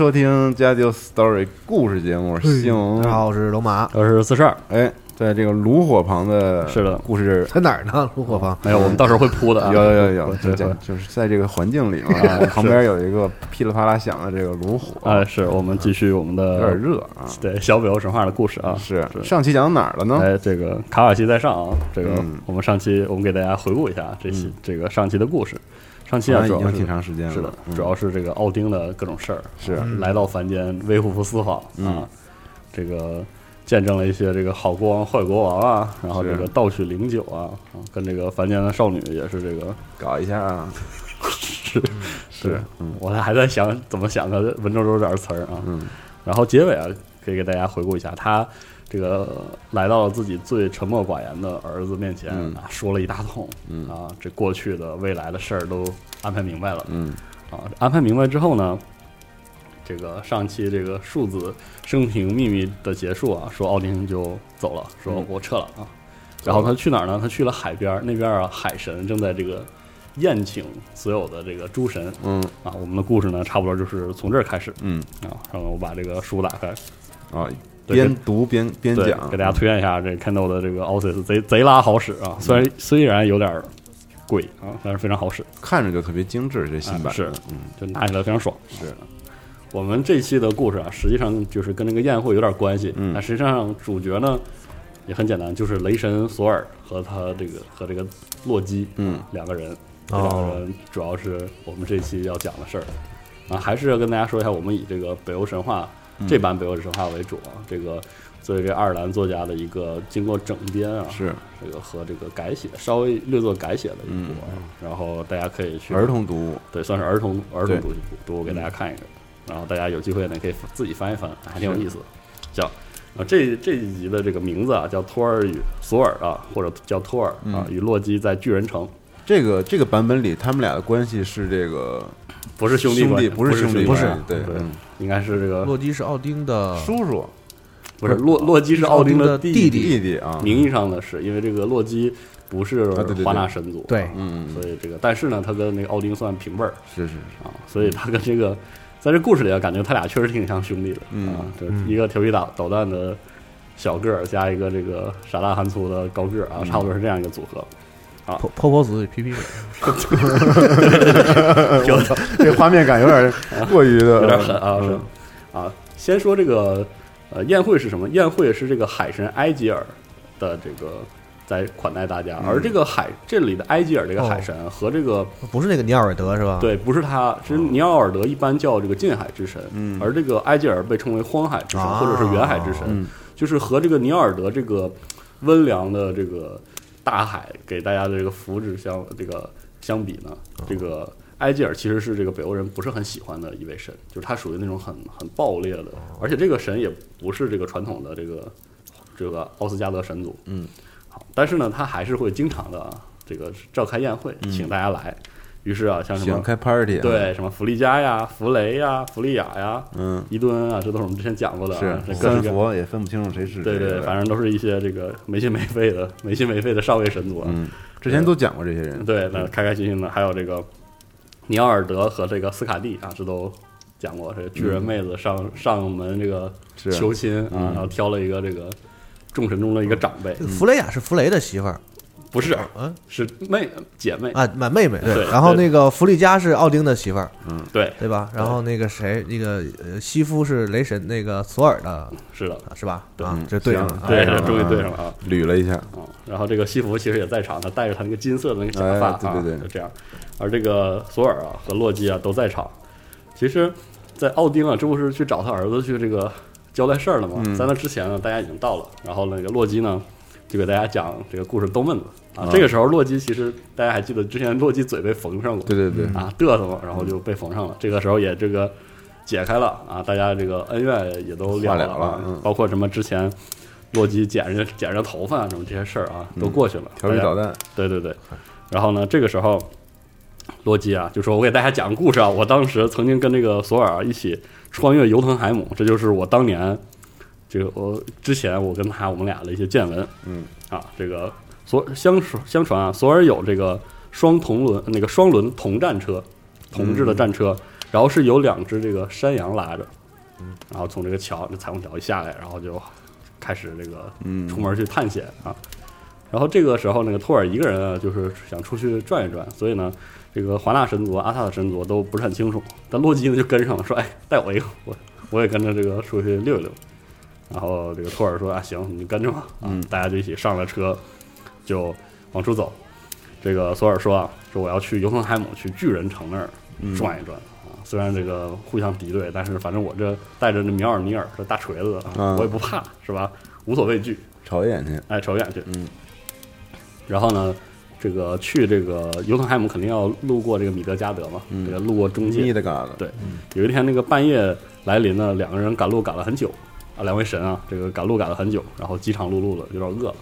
收听《家就 Story》故事节目。行，大家好，我是龙马，我是四十二。哎。在这个炉火旁的，是的，故事 在哪儿呢？炉火旁没有，我们到时候会铺的。有有有有，就就是在这个环境里嘛，旁边有一个噼里啪啦响的这个炉火。啊，是我们继续我们的有点热啊。对，小北欧神话的故事啊，是上期讲到哪儿了呢？哎，这个卡瓦西在上啊，这个我们上期我们给大家回顾一下这期这个上期的故事。上期啊，已经挺长时间了。是的，主要是这个奥丁的各种事儿，是。来到凡间维护福斯访啊，这个。见证了一些这个好国王坏国王啊，然后这个盗取灵酒啊，跟这个凡间的少女也是这个搞一下啊，是是，我还在想怎么想个文绉绉点词儿啊，嗯，然后结尾啊，可以给大家回顾一下，他这个来到了自己最沉默寡言的儿子面前啊，说了一大通，嗯啊，这过去的未来的事儿都安排明白了，嗯啊，安排明白之后呢？这个上期这个数字生平秘密的结束啊，说奥丁就走了，说我撤了啊。然后他去哪儿呢？他去了海边那边啊，海神正在这个宴请所有的这个诸神。嗯啊，我们的故事呢，差不多就是从这儿开始。嗯啊，然后我把这个书打开啊，边读边边讲，给大家推荐一下这 Kindle 的这个 Office，贼贼拉好使啊。虽然虽然有点贵啊，但是非常好使，看着就特别精致。这新版是，嗯，就拿起来非常爽。是。我们这期的故事啊，实际上就是跟那个宴会有点关系。嗯，那实际上主角呢也很简单，就是雷神索尔和他这个和这个洛基，嗯，两个人，这两个人主要是我们这期要讲的事儿。啊，还是要跟大家说一下，我们以这个北欧神话这版北欧神话为主啊。这个作为这爱尔兰作家的一个经过整编啊，是这个和这个改写，稍微略作改写的一部啊。然后大家可以去儿童读物，对，算是儿童儿童读读物给大家看一看。然后大家有机会呢，可以自己翻一翻，还挺有意思。叫啊，这这一集的这个名字啊，叫托尔与索尔啊，或者叫托尔啊与洛基在巨人城。这个这个版本里，他们俩的关系是这个不是兄弟关系，不是兄弟，不是对对，应该是这个洛基是奥丁的叔叔，不是洛洛基是奥丁的弟弟弟弟。啊。名义上的是，因为这个洛基不是华纳神族，对，嗯，所以这个但是呢，他跟那个奥丁算平辈儿，是是啊，所以他跟这个。在这故事里啊，感觉他俩确实挺像兄弟的啊，就一个调皮捣捣蛋的小个儿，加一个这个傻大憨粗的高个儿啊，差不多是这样一个组合。啊，泼泼子皮皮水，这画面感有点过于的有点狠啊！是啊，先说这个呃宴会是什么？宴会是这个海神埃吉尔的这个。在款待大家，而这个海这里的埃吉尔这个海神和这个不是那个尼奥尔德是吧？对，不是他，是尼奥尔德一般叫这个近海之神，嗯，而这个埃吉尔被称为荒海之神或者是远海之神，就是和这个尼奥尔德这个温良的这个大海给大家的这个福祉相这个相比呢，这个埃吉尔其实是这个北欧人不是很喜欢的一位神，就是他属于那种很很暴烈的，而且这个神也不是这个传统的这个这个奥斯加德神族，嗯。好，但是呢，他还是会经常的这个召开宴会，请大家来。于是啊，像什么欢开 party，啊，对什么弗利加呀、弗雷呀、弗利亚呀、嗯，伊顿啊，这都是我们之前讲过的啊，这是各式各三佛也分不清楚谁是谁，对对，反正都是一些这个没心没肺的、没心没肺的上位神族啊。嗯，之前都讲过这些人，对，那开开心心的，还有这个尼奥尔德和这个斯卡蒂啊，这都讲过。这个巨人妹子上、上门这个是。求亲啊，嗯。然后挑了一个这个众神中的一个长辈，这个弗雷亚是弗雷的媳妇儿不是嗯是妹姐妹，啊，满妹妹对然后那个弗利嘉是奥丁的媳妇儿，嗯对，对吧？然后那个谁，那个呃西夫是雷神那个索尔的，是的，是吧？对这对上了啊。对，终于啊对上了啊。捋了一下，啊，然后这个西服其实也在场，他戴着他那个金色的那个假发啊，哎对对对就这样。而这个索尔啊和洛基啊都在场。其实，在奥丁啊，这不是去找他儿子去这个交代事儿了吗？嗯在那之前呢，大家已经到了，然后那个洛基呢就给大家讲这个故事逗闷子啊。啊这个时候，洛基其实大家还记得之前洛基嘴被缝上过，对对对，啊，嘚瑟嘛，然后就被缝上了。这个时候也这个解开了啊，大家这个恩怨也都了化了了嗯包括什么之前洛基剪人家剪人家头发啊，什么这些事儿啊，都过去了。嗯调皮捣，蛋，对对对。然后呢，这个时候洛基啊就说：“我给大家讲个故事啊，我当时曾经跟这个索尔啊一起穿越尤腾海姆，这就是我当年这个我之前我跟他我们俩的一些见闻。嗯啊，这个所相传相传啊，索尔有这个双铜轮那个双轮铜战车，铜制的战车，然后是有两只这个山羊拉着，嗯，然后从这个桥这彩虹桥一下来，然后就开始这个嗯，出门去探险啊。然后这个时候，那个托尔一个人啊，就是想出去转一转，所以呢，这个华纳神族、阿萨的神族都不是很清楚。但洛基呢就跟上了，说：“哎，带我一个，我我也跟着这个出去溜一溜。”然后这个托尔说：“啊，行，你跟着吧。”啊嗯，大家就一起上了车，就往出走。这个索尔说：“啊，说我要去尤腾海姆，去巨人城那儿嗯转一转。啊，虽然这个互相敌对，但是反正我这带着这米尔尼尔这大锤子啊，嗯我也不怕，是吧？无所畏惧。瞅一眼去，哎，瞅一眼去。嗯然后呢，这个去这个尤腾海姆肯定要路过这个米德加德嘛，嗯这个路过中密介。的嘎子，对有一天那个半夜来临呢，两个人赶路赶了很久啊，两位神啊，这个赶路赶了很久，然后饥肠辘辘的，有点饿了，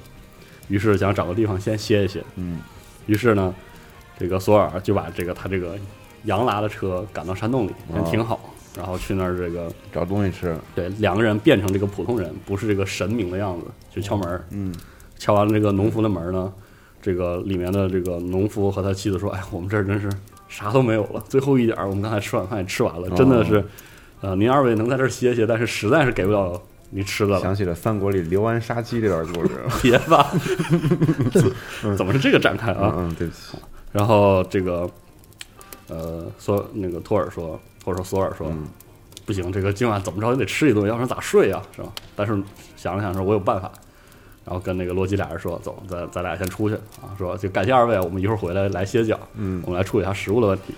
于是想找个地方先歇一歇。嗯于是呢，这个索尔就把这个他这个羊拉的车赶到山洞里，先停好，然后去那儿这个找东西吃，对两个人变成这个普通人，不是这个神明的样子，去敲门儿。嗯敲完了这个农夫的门呢，这个里面的这个农夫和他妻子说：“哎，我们这儿真是啥都没有了，最后一点儿，我们刚才吃晚饭也吃完了，真的是，呃，您二位能在这儿歇歇，但是实在是给不了你吃的了。想起了三国里刘安杀鸡这段故事，别吧，怎么是这个展开啊？嗯嗯，对不起，然后这个，呃，索那个托尔说，或者说索尔说，嗯不行，这个今晚怎么着也得吃一顿，要不然咋睡呀、是吧？但是想了想说，我有办法，然后跟那个洛基俩人说，走，咱咱俩先出去啊，说就感谢二位，我们一会儿回来来歇脚，嗯。我们来处理一下食物的问题。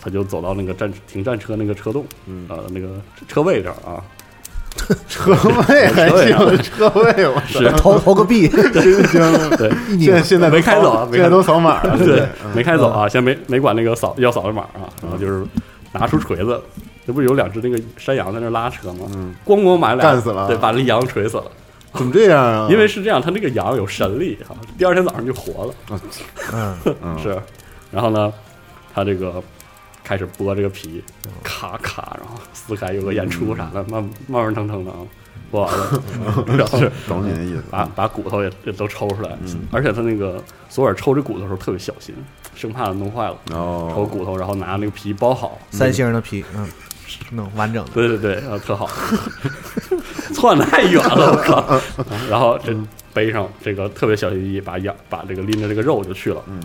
他就走到那个战停战车那个车洞，嗯，呃，那个车位这儿啊，车位还行，车位我是投投个币，真香，对现在现在没开走现在都扫码了，对，嗯没开走啊，先没没管那个扫要扫的码啊，然后就是拿出锤子，这不是有两只那个山羊在那拉车吗？嗯，咣咣把俩干死了对，把那羊锤死了。怎么这样啊？因为是这样，他那个羊有神力哈，第二天早上就活了，嗯，嗯是。然后呢，他这个开始剥这个皮，咔咔，然后撕开，有个演出啥的，慢慢慢腾腾的啊，剥完了，然后是懂你的意思，把把骨头也也都抽出来，嗯。而且他那个索尔抽这骨头的时候特别小心，生怕弄坏了。抽哦，骨头，然后拿那个皮包好。三星的皮，嗯，弄完整的，对对对，啊，特好，窜太远了，我靠！然后这背上这个特别小心翼翼，把羊把这个拎着这个肉就去了。嗯，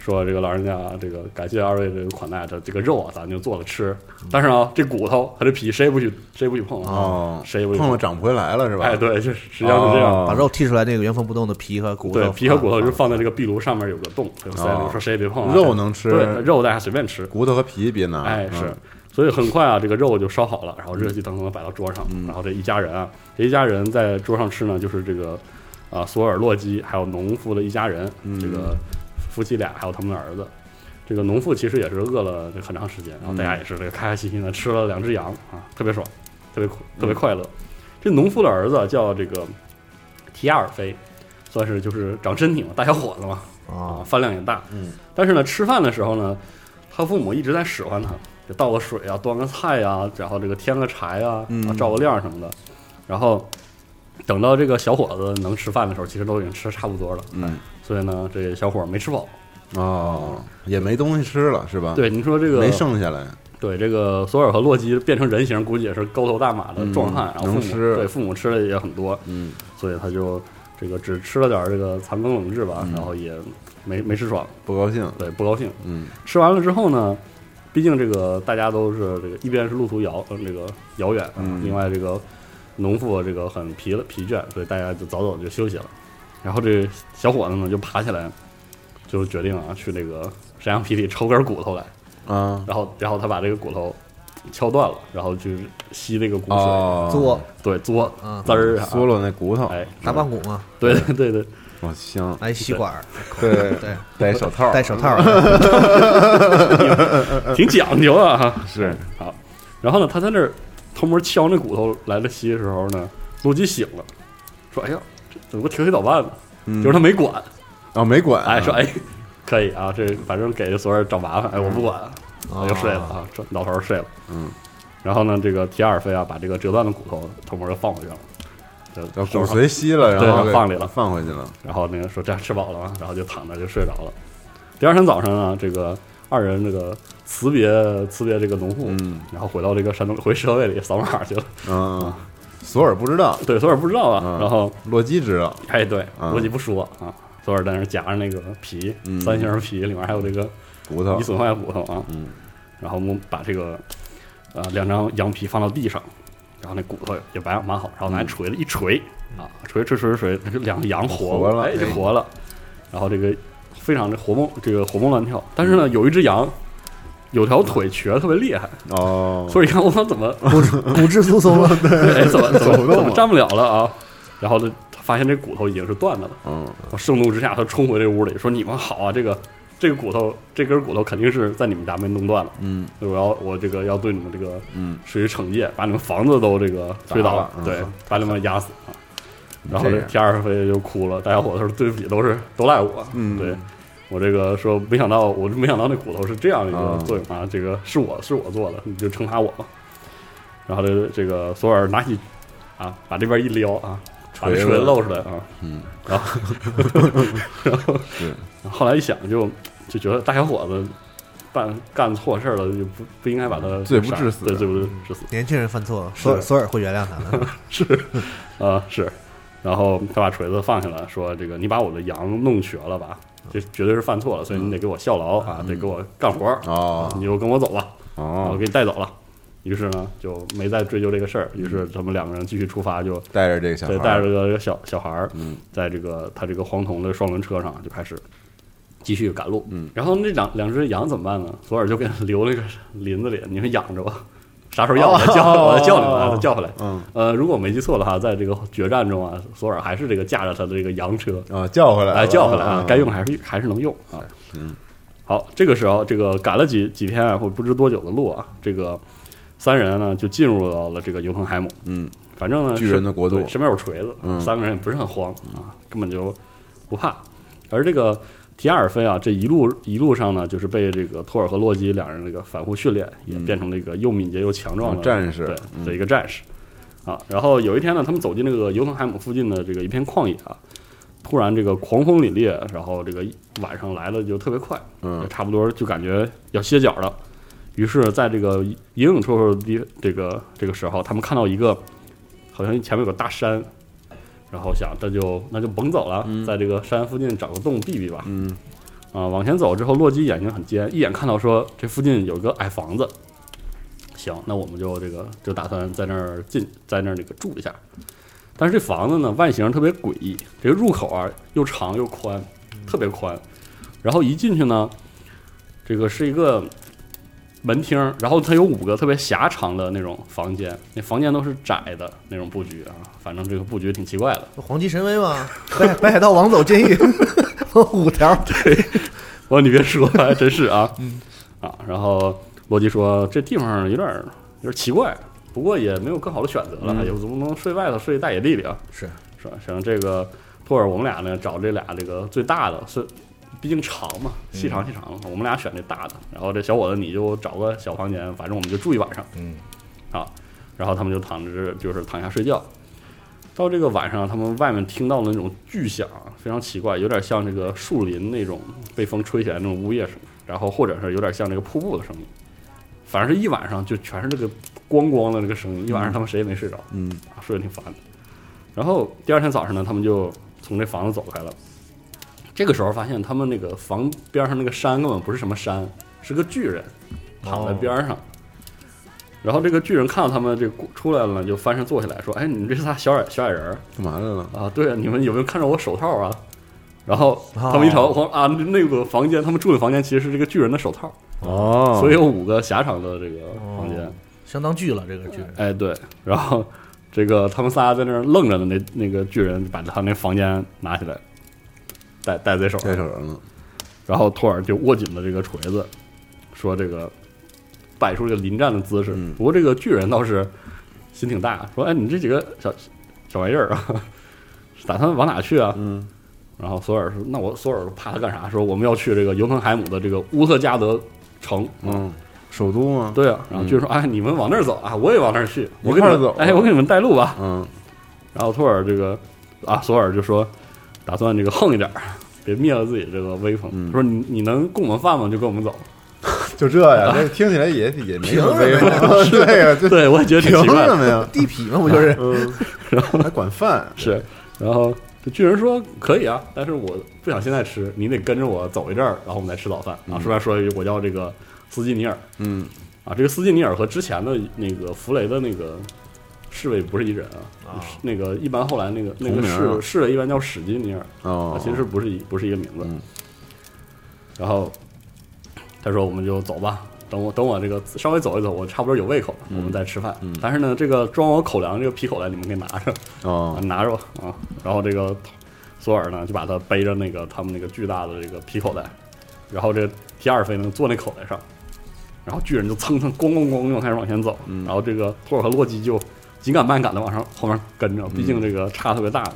说这个老人家啊，这个感谢二位这个款待，这这个肉啊，咱就做了吃。但是呢，这骨头和这皮谁也不许谁也不许碰啊，哦，谁也不许碰了长不回来了是吧？哎，对，就实际上是这样。哦把肉剔出来，那个原封不动的皮和骨头，对，皮和骨头就啊放在这个壁炉上面有个洞，就塞里哦说谁也别碰啊。肉能吃对，肉大家随便吃。骨头和皮别拿，哎，嗯是，所以很快啊，这个肉就烧好了，然后热气腾腾的摆到桌上，嗯然后这一家人啊，这一家人在桌上吃呢，就是这个啊，索尔洛基还有农夫的一家人，嗯这个夫妻俩还有他们的儿子。这个农妇其实也是饿了很长时间，然后大家也是这个开开心心的吃了两只羊啊，特别爽，特别特嗯别快乐。这农夫的儿子叫这个提亚尔菲，算是就是长身体嘛，大小伙子嘛，啊，啊，饭量也大。嗯但是呢，吃饭的时候呢，他父母一直在使唤他，就倒个水啊，端个菜呀、然后这个添个柴啊照个亮什么的。然后等到这个小伙子能吃饭的时候，其实都已经吃的差不多了。嗯，所以呢，这小伙儿没吃饱。哦，也没东西吃了是吧？，对，你说这个没剩下来，对这个索尔和洛基变成人形，估计也是高头大马的壮汉，嗯然后父母对父母吃的也很多，嗯所以他就这个只吃了点儿这个残羹冷炙吧，嗯然后也没没吃爽，不高兴，对，不高兴。嗯吃完了之后呢，毕竟这个大家都是这个一边是路途遥呃这个遥远，嗯另外这个农妇这个很疲了疲倦，所以大家就早早就休息了。然后这小伙子呢就爬起来，就决定啊去那个山羊皮里抽根骨头来，啊。然后然后他把这个骨头敲断了，然后去吸那个骨髓，哦，嘬。对嘬嗯。滋儿啊，嗦了那骨头，哎，大棒骨嘛，对对对。对，哦香，来吸管儿，对，对，戴手套，戴手套，挺讲究啊哈。是，好，然后呢，他在那儿偷摸敲那骨头来了吸的时候呢，洛基醒了，说：“哎呀，这怎么个调皮捣蛋呢？”嗯就是他没管，啊没管，哎，说：“哎，可以啊，这反正给索尔找麻烦，哎，我不管，我就睡了啊，这老头儿睡了。”嗯，然后呢，这个提亚尔菲啊，把这个折断的骨头偷摸的放回去了，就要骨髓吸了，然后给放里了放回去了，然后那个说这样吃饱了吗？然后就躺着就睡着了。第二天早上呢，这个二人这个辞别辞别这个农户，嗯然后回到这个山东回社会里扫码去了。嗯，索尔不知道，对，索尔不知道啊。嗯。然后洛基知道，哎，对，嗯。罗辑不说啊，索尔在那儿夹着那个皮，嗯。三星皮里面还有这个骨头。已，损坏的骨头啊。嗯。然后我们把这个呃两张羊皮放到地上，然后那骨头也蛮蛮好，然后拿锤子一锤啊，锤锤锤锤，那就两个羊活活了。哎，就哎活了。然后这个非常的活蹦，这个活蹦乱跳。但是呢，有一只羊有条腿瘸得特别厉害，哦，所以你看我怎么 骨质疏松了，对怎么 怎么怎么站不了了啊？然后呢，他发现这骨头已经是断的了。嗯。我盛怒之下，他冲回这屋里说：“你们好啊，这个这个骨头，这根骨头肯定是在你们家被弄断了。嗯。我要我这个要对你们这个嗯，属于惩戒，把你们房子都这个推倒了。嗯。对，把你们压死啊。然后这第二回就哭了，大家伙都是对不起，都是都赖我。嗯。对我这个说没想到，我没想到那骨头是这样一个啊作用啊，这个是我是我做的，你就惩罚我吧。然后这这个索尔拿起啊，把这边一撩啊，把这锤露出来啊，嗯，然后 然后是后来一想就就觉得大小伙子办干错事儿了，就不不应该把他杀罪不至死对，罪不至死。年轻人犯错了，索尔索尔会原谅他的。是啊、是，然后他把锤子放下来，说：“这个你把我的羊弄瘸了吧？这绝对是犯错了，所以你得给我效劳啊，得给我干活儿，啊你就跟我走吧，我哦给，你带走了。”于是呢，就没再追究这个事儿。于是他们两个人继续出发，就带着这个小孩对，带着这个小小孩儿，嗯在这个他这个黄铜的双轮车上就开始继续赶路。嗯，然后那两两只羊怎么办呢？索尔就给它留那个 林子里，你们养着吧，啥时候要我再叫，我再叫你们，啊，再叫回来。嗯。呃，如果我没记错的话，在这个决战中啊，索尔还是这个驾着他的这个洋车，啊，叫回来了，哎，叫回来啊嗯，该用还是还是能用啊。嗯，好，这个时候这个赶了几几天啊，或不知多久的路啊，这个三人呢就进入到了这个尤腾海姆。嗯。反正呢，巨人的国度。身边有锤子，嗯。三个人也不是很慌啊，根本就不怕。而这个提亚尔菲啊，这一路一路上呢，就是被这个托尔和洛基两人这个反复训练，也嗯变成了一个又敏捷又强壮的战士的一个战士啊。然后有一天呢，他们走进这个尤腾海姆附近的这个一片旷野啊，突然这个狂风凛冽，然后这个晚上来的就特别快，嗯差不多就感觉要歇脚了。于是，在这个影影绰绰的地这个这个时候，他们看到一个好像前面有个大山，然后想那就那就甭走了，在这个山附近找个洞避避吧。嗯啊，往前走之后，洛基眼睛很尖，一眼看到说这附近有一个矮房子，行，那我们就这个就打算在那儿进，在那儿那个住一下。但是这房子呢，外形特别诡异，这个入口啊又长又宽，特别宽。然后一进去呢，这个是一个门厅，然后它有五个特别狭长的那种房间，那房间都是窄的那种布局啊，反正这个布局挺奇怪的。黄旗神威嘛，北北海道王走监狱，五条，对我说你别说，还真是啊，啊，然后罗辑说这地方有点儿有点奇怪，不过也没有更好的选择了，嗯。也总不能睡外头睡大野地里啊，是。是吧？像这个托尔，我们俩呢找这俩这个最大的，是毕竟长嘛，细长细长，我们俩选这大的。然后这小伙子你就找个小房间，反正我们就住一晚上。嗯，啊，然后他们就躺着就是躺下睡觉。到这个晚上，他们外面听到的那种巨响，非常奇怪，有点像这个树林那种被风吹起来那种呜咽声，然后或者是有点像这个瀑布的声音。反正是一晚上就全是这个咣咣的这个声音，一晚上他们谁也没睡着。嗯啊，睡得挺烦的。然后第二天早上呢，他们就从这房子走开了。这个时候发现他们那个房边上那个山根本不是什么山，是个巨人躺在边上。然后这个巨人看到他们这出来了，就翻身坐起来说：“哎，你们这仨小矮小矮人儿干嘛来了？啊？对啊，你们有没有看着我手套啊？”然后他们一瞅，黄啊，那个房间，他们住的房间其实是这个巨人的手套，哦，所以有五个狭长的这个房间。相当巨了这个巨人。哎，对，然后这个他们仨在那儿愣着的那那个巨人把他那房间拿起来，戴戴在手上，带手上了，然后托尔就握紧了这个锤子，说这个摆出这个临战的姿势。嗯不过这个巨人倒是心挺大，说：“哎，你这几个小小玩意儿啊，打算往哪去啊？”嗯然后索尔说：“那我索尔怕他干啥？说我们要去这个尤腾海姆的这个乌特加德城。”嗯，首都吗？对啊。然后巨人说：“哎，你们往那儿走啊，我也往那儿去，我给你走哎，我给你们带路吧。”嗯然后托尔这个啊，索尔就说打算这个横一点儿，别灭了自己这个威风。嗯说你你能供我们饭吗？就跟我们走。就这呀，这听起来也也没什么威风，对呀，这对，我也觉得挺凭奇怪的。什么呀？地痞嘛，不就是？嗯，还管饭，是，然后这巨人说可以啊，但是我不想现在吃，你得跟着我走一阵儿，然后我们再吃早饭。啊，嗯顺便说一句，我叫这个斯基尼尔嗯啊，这个斯基尼尔和之前的那个弗雷的那个侍卫不是一人啊，那个一般后来那个那个同名啊侍侍卫一般叫史基尼尔。哦啊，，其实不是一不是一个名字。嗯然后他说：“我们就走吧，等我等我这个稍微走一走，我差不多有胃口了，嗯我们再吃饭。嗯但是呢，这个装我口粮这个皮口袋你们给拿着，拿着吧啊。然后这个索尔呢就把他背着那个他们那个巨大的这个皮口袋，然后这提阿尔菲呢坐那口袋上，然后巨人就蹭蹭咣咣咣就开始往前走，嗯然后这个托尔和洛基就紧赶慢赶的往上后面跟着，毕嗯竟这个差特别大嘛。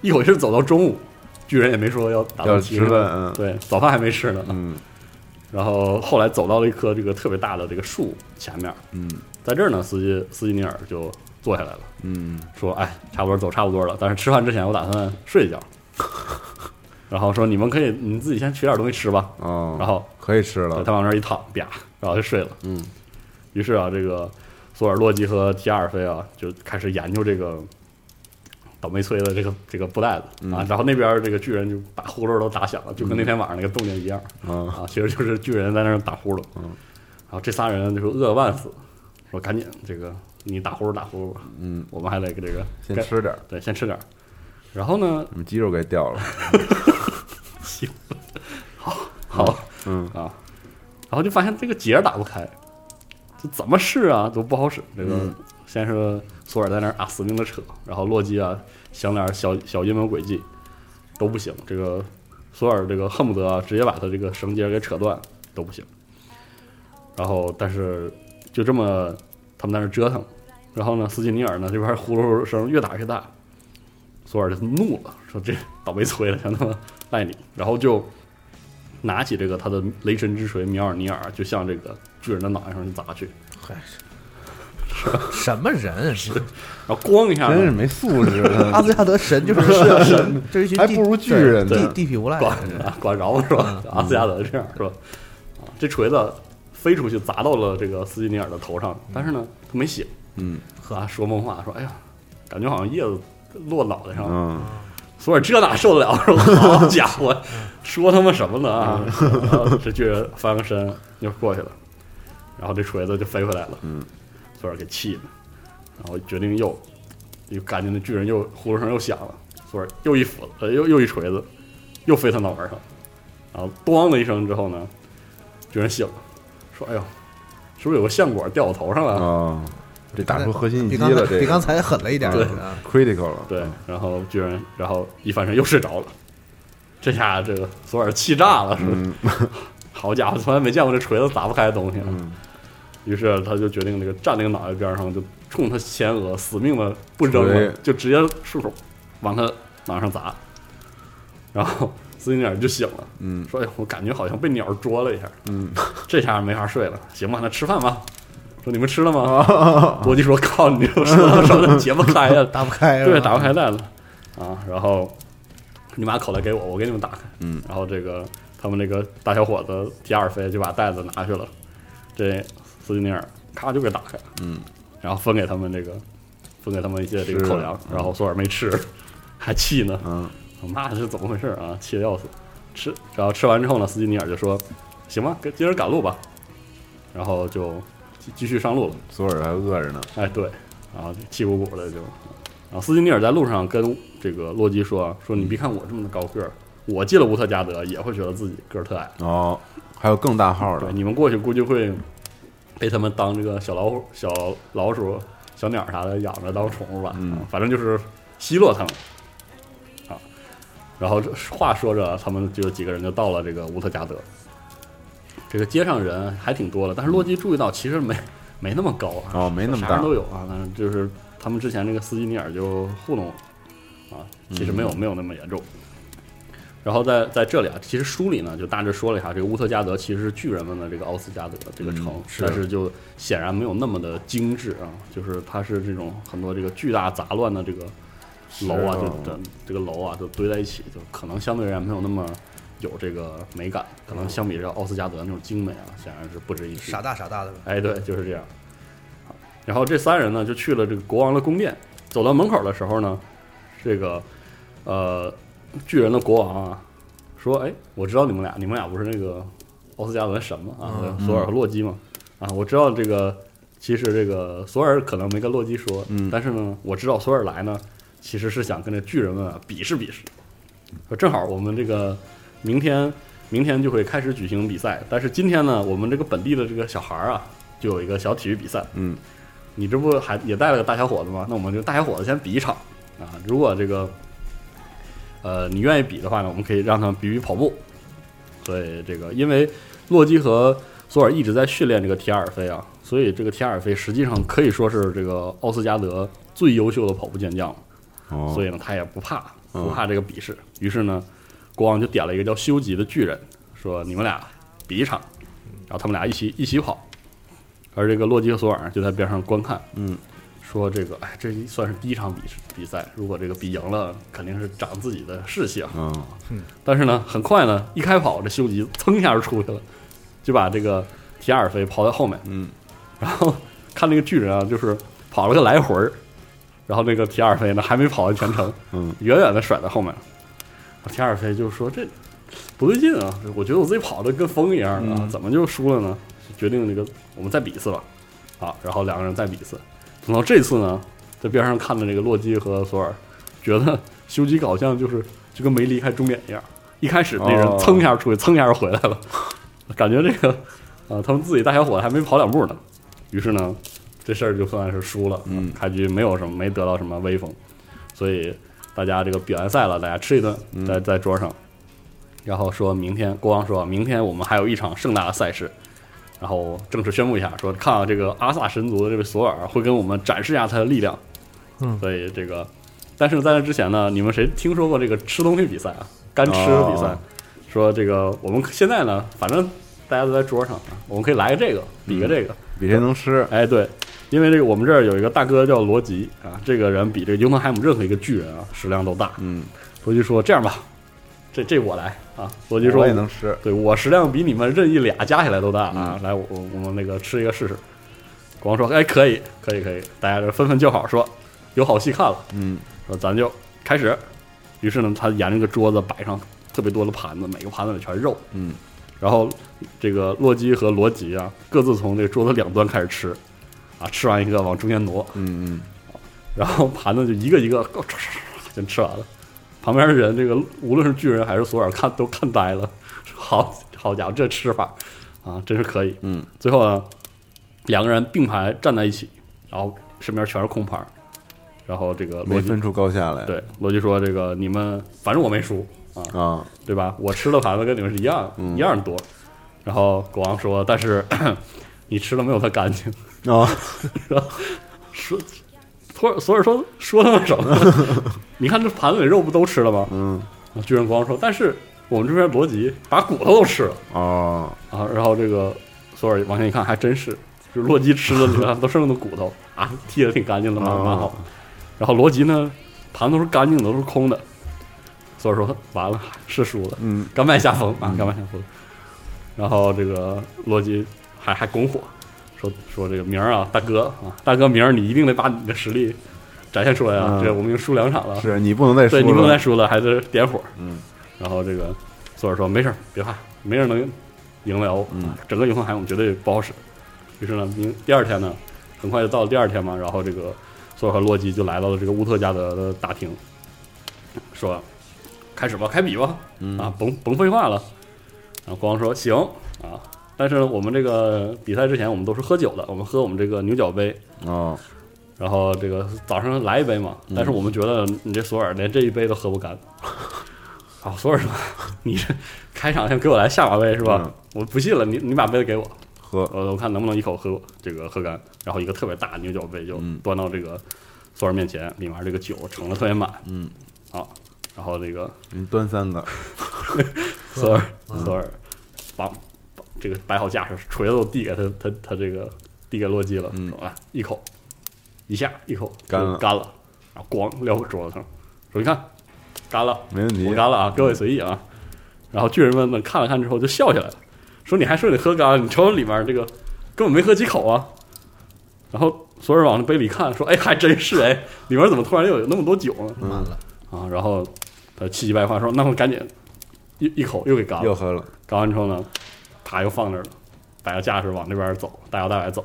一口气儿走到中午，巨人也没说要打要算骑上吃饭，嗯对，早饭还没吃呢。嗯 然后后来走到了一棵这个特别大的这个树前面，嗯在这儿呢，斯基斯基尼尔就坐下来了，嗯说：“哎，差不多走差不多了，但是吃饭之前我打算睡一觉。”然后说：“你们可以你自己先取点东西吃吧。哦，然后可以吃了，他往那儿一躺，啪，然后就睡了。嗯于是啊，这个索尔洛基和提亚尔菲啊就开始研究这个倒霉催的这个这个布袋子嗯。啊，然后那边这个巨人就把呼噜都打响了，就跟那天晚上那个动静一样。啊啊，其实就是巨人在那儿打呼噜，嗯。然后这仨人就说饿得半死，说赶紧这个你打呼噜打呼噜吧，嗯，我们还得给这个该先吃点，对先吃点，然后呢，我们肌肉该掉了，行好好嗯。啊，然后就发现这个结打不开，就怎么试啊都不好使。这个嗯先是索尔在那儿啊死命的扯，然后洛基啊想点小小阴谋诡计都不行，这个索尔这个恨不得啊直接把他这个绳结给扯断都不行。然后但是就这么他们在那儿折腾，然后呢斯金尼尔呢这边呼噜声越打越大，索尔就怒了，说这倒霉催了，想他妈赖你，然后就拿起这个他的雷神之锤米尔尼尔，就向这个巨人的脑袋上就砸去，嗨，什么人是？然后咣一下呢，真是没素质，阿斯加德神就是是神，这一群 还不如巨人地地痞无赖。管啊管着了是吧？嗯阿斯加德这样是吧？啊，这锤子飞出去砸到了这个斯基尼尔的头上，但是呢他没醒，嗯和他说梦话说哎呀，感觉好像叶子落脑袋上了。嗯索尔这哪受得了？说好家伙，说他妈什么呢啊？这巨人翻个身就过去了，然后这锤子就飞回来了。嗯，索尔给气的，然后决定又又赶紧的巨人又呼噜声又响了，索尔又一斧子，呃又又一锤子，又飞他脑门上，然后咣的一声之后呢，巨人醒了，说：“哎呦，是不是有个橡果掉我头上了？”啊，这打出核心一击了，这比刚才狠了一点对啊。critical 了，对，然后巨人，然后一翻身又睡着了，这下这个索尔气炸了，是吧？嗯 好家伙，从来没见过这锤子砸不开的东西了。嗯于是他就决定那个站那个脑袋边上，就冲他前额死命的不扔了，就直接顺手往他脑上砸。然后斯金尼尔就醒了，嗯说：“哎，我感觉好像被鸟啄了一下，嗯，这下没法睡了。行吧，那吃饭吧。说你们吃了吗？罗辑说：靠，你这说到手都解不开呀，打不开是吧对，打不开袋子啊。然后你把口袋给我，我给你们打开。嗯，然后这个他们那个大小伙子提尔菲就把袋子拿去了，这斯金尼尔咔就给打开了，嗯，然后分给他们这个分给他们一些这个口粮，然后索尔没吃，还气呢，嗯我妈这是怎么回事啊？气得要死。吃，然后吃完之后呢，斯金尼尔就说：“行吧，跟接着赶路吧。”然后就继继续上路了。索尔还饿着呢，哎，对，然后气鼓鼓的就，然后斯金尼尔在路上跟这个洛基说：“说你别看我这么的高个儿，我进了乌特加德也会觉得自己个儿特矮。哦，还有更大号对，的，你们过去估计会被他们当这个小老虎、小老鼠、小鸟啥的养着当宠物吧，嗯啊反正就是奚落他们啊。然后这话说着，他们就几个人就到了这个乌特加德。这个街上人还挺多的，但是洛基注意到其实没没那么高啊，哦没那么大啥人都有啊，但是就是他们之前那个斯基尼尔就糊弄啊，其实没有、嗯没有那么严重。然后在在这里啊，其实书里呢就大致说了一下，这个乌特加德其实是巨人们的这个奥斯加德这个城，嗯是但是就显然没有那么的精致啊，就是它是这种很多这个巨大杂乱的这个楼啊，是就这这个楼啊，就堆在一起，就可能相对而言没有那么有这个美感，可能相比这个奥斯加德那种精美啊，显然是不值一提。傻大傻大的，哎，对，就是这样。好然后这三人呢就去了这个国王的宫殿，走到门口的时候呢，这个呃巨人的国王啊说：“哎，我知道你们俩，你们俩不是那个奥斯加德的神吗？啊，嗯索尔和洛基嘛。啊，我知道这个，其实这个索尔可能没跟洛基说，嗯但是呢，我知道索尔来呢，其实是想跟这巨人们啊比试比试。说正好我们这个明天明天就会开始举行比赛，但是今天呢，我们这个本地的这个小孩儿啊，就有一个小体育比赛。嗯你这不还也带了个大小伙子吗？那我们就大小伙子先比一场啊！如果这个呃你愿意比的话呢，我们可以让他们比比跑步。所以这个因为洛基和索尔一直在训练这个提尔菲啊，所以这个提尔菲实际上可以说是这个奥斯加德最优秀的跑步健将了。哦，所以呢，他也不怕嗯不怕这个比试。于是呢，国王就点了一个叫修吉的巨人，说你们俩比一场，然后他们俩一起一起跑。而这个洛基和索尔就在边上观看，嗯，说这个哎，这算是第一场比比赛，如果这个比赢了，肯定是长自己的士气啊。嗯但是呢，很快呢，一开跑，这修吉噌一下就出去了，就把这个提亚尔菲抛在后面。嗯，然后看那个巨人啊，就是跑了个来回儿，然后那个提亚尔菲呢还没跑完全程，嗯，远远的甩在后面。提亚尔菲就说：“这不对劲啊！我觉得我自己跑的跟风一样啊，嗯怎么就输了呢？”决定这个我们再比一次吧。好，然后两个人再比一次。等到这次呢，在边上看的这个洛基和索尔，觉得修吉搞像就是就跟没离开终点一样。一开始那人哦蹭一下出去，蹭一下就回来了，感觉这个啊、他们自己大小伙子还没跑两步呢。于是呢，这事儿就算是输了。嗯开局没有什么，没得到什么威风，所以大家这个比完赛了，大家吃一顿，嗯在在桌上，然后说明天国王说明天我们还有一场盛大的赛事，然后正式宣布一下，说看看这个阿萨神族的这位索尔会跟我们展示一下他的力量。嗯所以这个，但是在那之前呢，你们谁听说过这个吃东西比赛啊？干吃比赛？哦说这个我们现在呢，反正大家都在桌上啊，我们可以来个这个，比个这个。比谁能吃，哎，对，因为这个我们这儿有一个大哥叫罗吉啊，这个人比这个尤特海姆任何一个巨人啊食量都大。嗯，罗吉说：“这样吧，这这我来啊。”罗辑说我也：“能吃，对我食量比你们任意俩加起来都大啊！来，我我我们那个吃一个试试。”国王说：“哎，可以，可以，可以。”大家就纷纷叫好，说：“有好戏看了。嗯”说咱就开始。于是呢，他沿着个桌子摆上特别多的盘子，每个盘子里全是肉。嗯然后这个洛基和罗辑啊，各自从这个桌子两端开始吃，啊，吃完一个往中间挪，嗯嗯，然后盘子就一个一个唰唰唰全吃完了。旁边的人，这个无论是巨人还是索尔，看都看呆了。好好家伙，这吃法啊，真是可以。嗯，最后呢，两个人并排站在一起，然后身边全是空盘儿，然后这个没分出高下来，对罗辑说：“这个你们反正我没输啊，啊，对吧？我吃的盘子跟你们是一样，嗯一样多。然后国王说：“但是 你吃的没有他干净。啊，”说，索尔索尔说说他们什么？你看这盘子里肉不都吃了吗？嗯巨人国王说：“但是我们这边罗辑把骨头都吃了哦，啊。然后这个索尔往前一看，还真是，就是洛基吃的你看 都剩的骨头啊，剔的挺干净的，蛮蛮好。然后罗辑呢，盘子都是干净的，都是空的。索尔说完了，是输了，嗯，甘拜下风啊，甘拜下风。然后这个罗辑还还拱火，说说这个明儿啊，大哥啊，大哥明儿你一定得把你的实力展现出来啊！嗯这我们已经输两场了，是你不能再输了，对你不能再输了，还是点火。嗯，然后这个索尔说没事儿，别怕，没人能赢了欧。嗯，整个永恒海我们绝对不好使。于是呢，明第二天呢，很快就到了第二天嘛，然后这个索尔和洛基就来到了这个乌特加德的大厅，说开始吧，开比吧，嗯啊，甭甭废话了。然后国王说行啊，但是呢，我们这个比赛之前我们都是喝酒的，我们喝我们这个牛角杯，哦，然后这个早上来一杯嘛，但是我们觉得你这索尔连这一杯都喝不干。啊，索尔说：“ 你这开场先给我来下马威是吧？嗯。我不信了，你你把杯子给我，喝，呃，我看能不能一口喝这个喝干。然后一个特别大的牛角杯就嗯。端到这个索尔面前，里面这个酒盛的特别满，嗯，好，然后这个你端三个，索尔嗯。索尔把把这个摆好架势，锤子都递给他他他这个递给洛基了，嗯。说来一口，一下一口干了。干了，然后咣撂桌子上，说你看干了，没问题。我，干了啊，各位随意啊。然后巨人们们看了看之后就笑起来了，说你还说你喝干了，你瞅瞅里面这个根本没喝几口啊。然后索尔往那杯里看，说哎还真是哎，里面怎么突然又有那么多酒呢？满了，啊，然后他气急败坏说：“那我赶紧一一口又给干了。又喝了，”干完之后呢，他又放那儿了，摆个架势往那边走，大摇大摆走。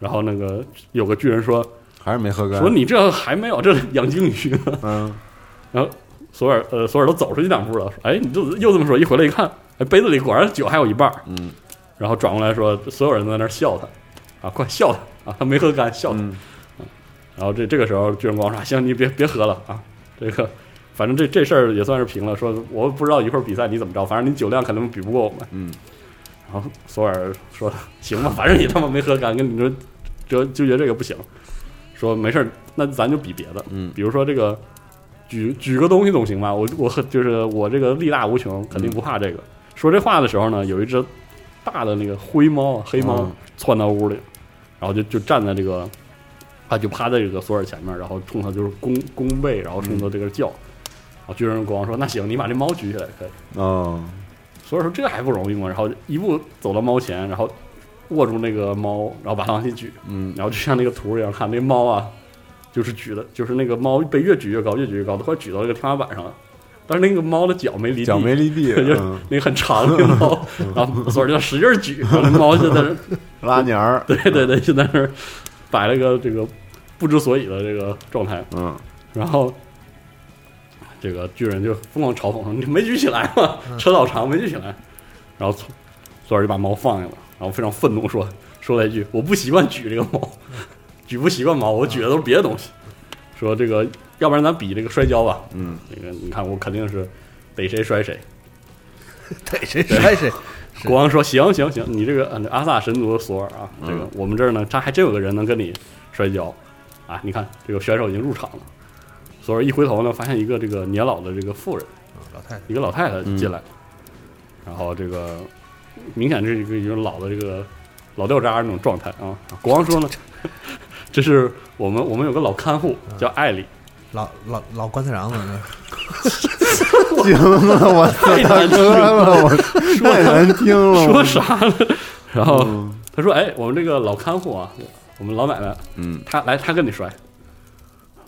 然后那个有个巨人说还是没喝：“干，说你这还没有，这养精鱼呢。嗯，” 然后索尔呃，索尔都走出去两步了，说：“哎，你就又这么说？”一回来一看，哎，杯子里果然酒还有一半儿。嗯然后转过来说，所有人都在那儿笑他，啊，快笑他啊，他没喝干，笑他。嗯然后这这个时候，巨人光说：“行，你别别喝了啊，这个反正这这事儿也算是平了。说我不知道一会儿比赛你怎么着，反正你酒量肯定比不过我们。嗯，”然后索尔说：“行吧，反正你他妈没喝干，跟你说就纠结这个不行。说没事儿，那咱就比别的，嗯比如说这个举举个东西总行吧？我我就是我这个力大无穷，肯定不怕这个。说这话的时候呢，有一只大的那个灰猫啊，黑猫嗯窜到屋里，然后就就站在这个，啊，就趴在这个索尔前面，然后冲他就是弓弓背，然后冲他这个叫。然后巨人国王说：“那行，你把这猫举起来可以。哦，”索尔说：“这还不容易吗？”然后一步走到猫前，然后握住那个猫，然后把它往起举，嗯然后就像那个图一样看，那猫啊，就是举的，就是那个猫被越举越高，越举越高，都快举到这个天花板上了。但是那个猫的脚没离地，脚没离地，就嗯那个很长的猫，然后所以就使劲儿举，然后那猫就在那，拉鸟儿，对对对，就在那儿摆了个这个不知所以的这个状态。嗯然后这个巨人就疯狂嘲讽说：“你没举起来吗？车老长没举起来。”然后索尔就把猫放下了，然后非常愤怒说说了一句：“我不习惯举这个猫，举不习惯猫，我举的都是别的东西。”说这个，要不然咱比这个摔跤吧。嗯，那个你看我肯定是逮谁摔谁。逮谁摔谁，国王说：“行行行，你这个呃阿萨神族的索尔啊，这个我们这儿呢，他还真有个人能跟你摔跤啊！你看这个选手已经入场了。”索尔一回头呢，发现一个这个年老的这个妇人，老太太，一个老太太进来，然后这个明显是一个一个老的这个老掉渣那种状态啊。国王说呢，这是我们我们有个老看护叫艾丽，老老老棺材瓤子，行了，我 太难听了，我 太难听了，说啥呢？然后嗯他说：“哎，我们这个老看护啊，我们老奶奶，嗯他来，他跟你摔。”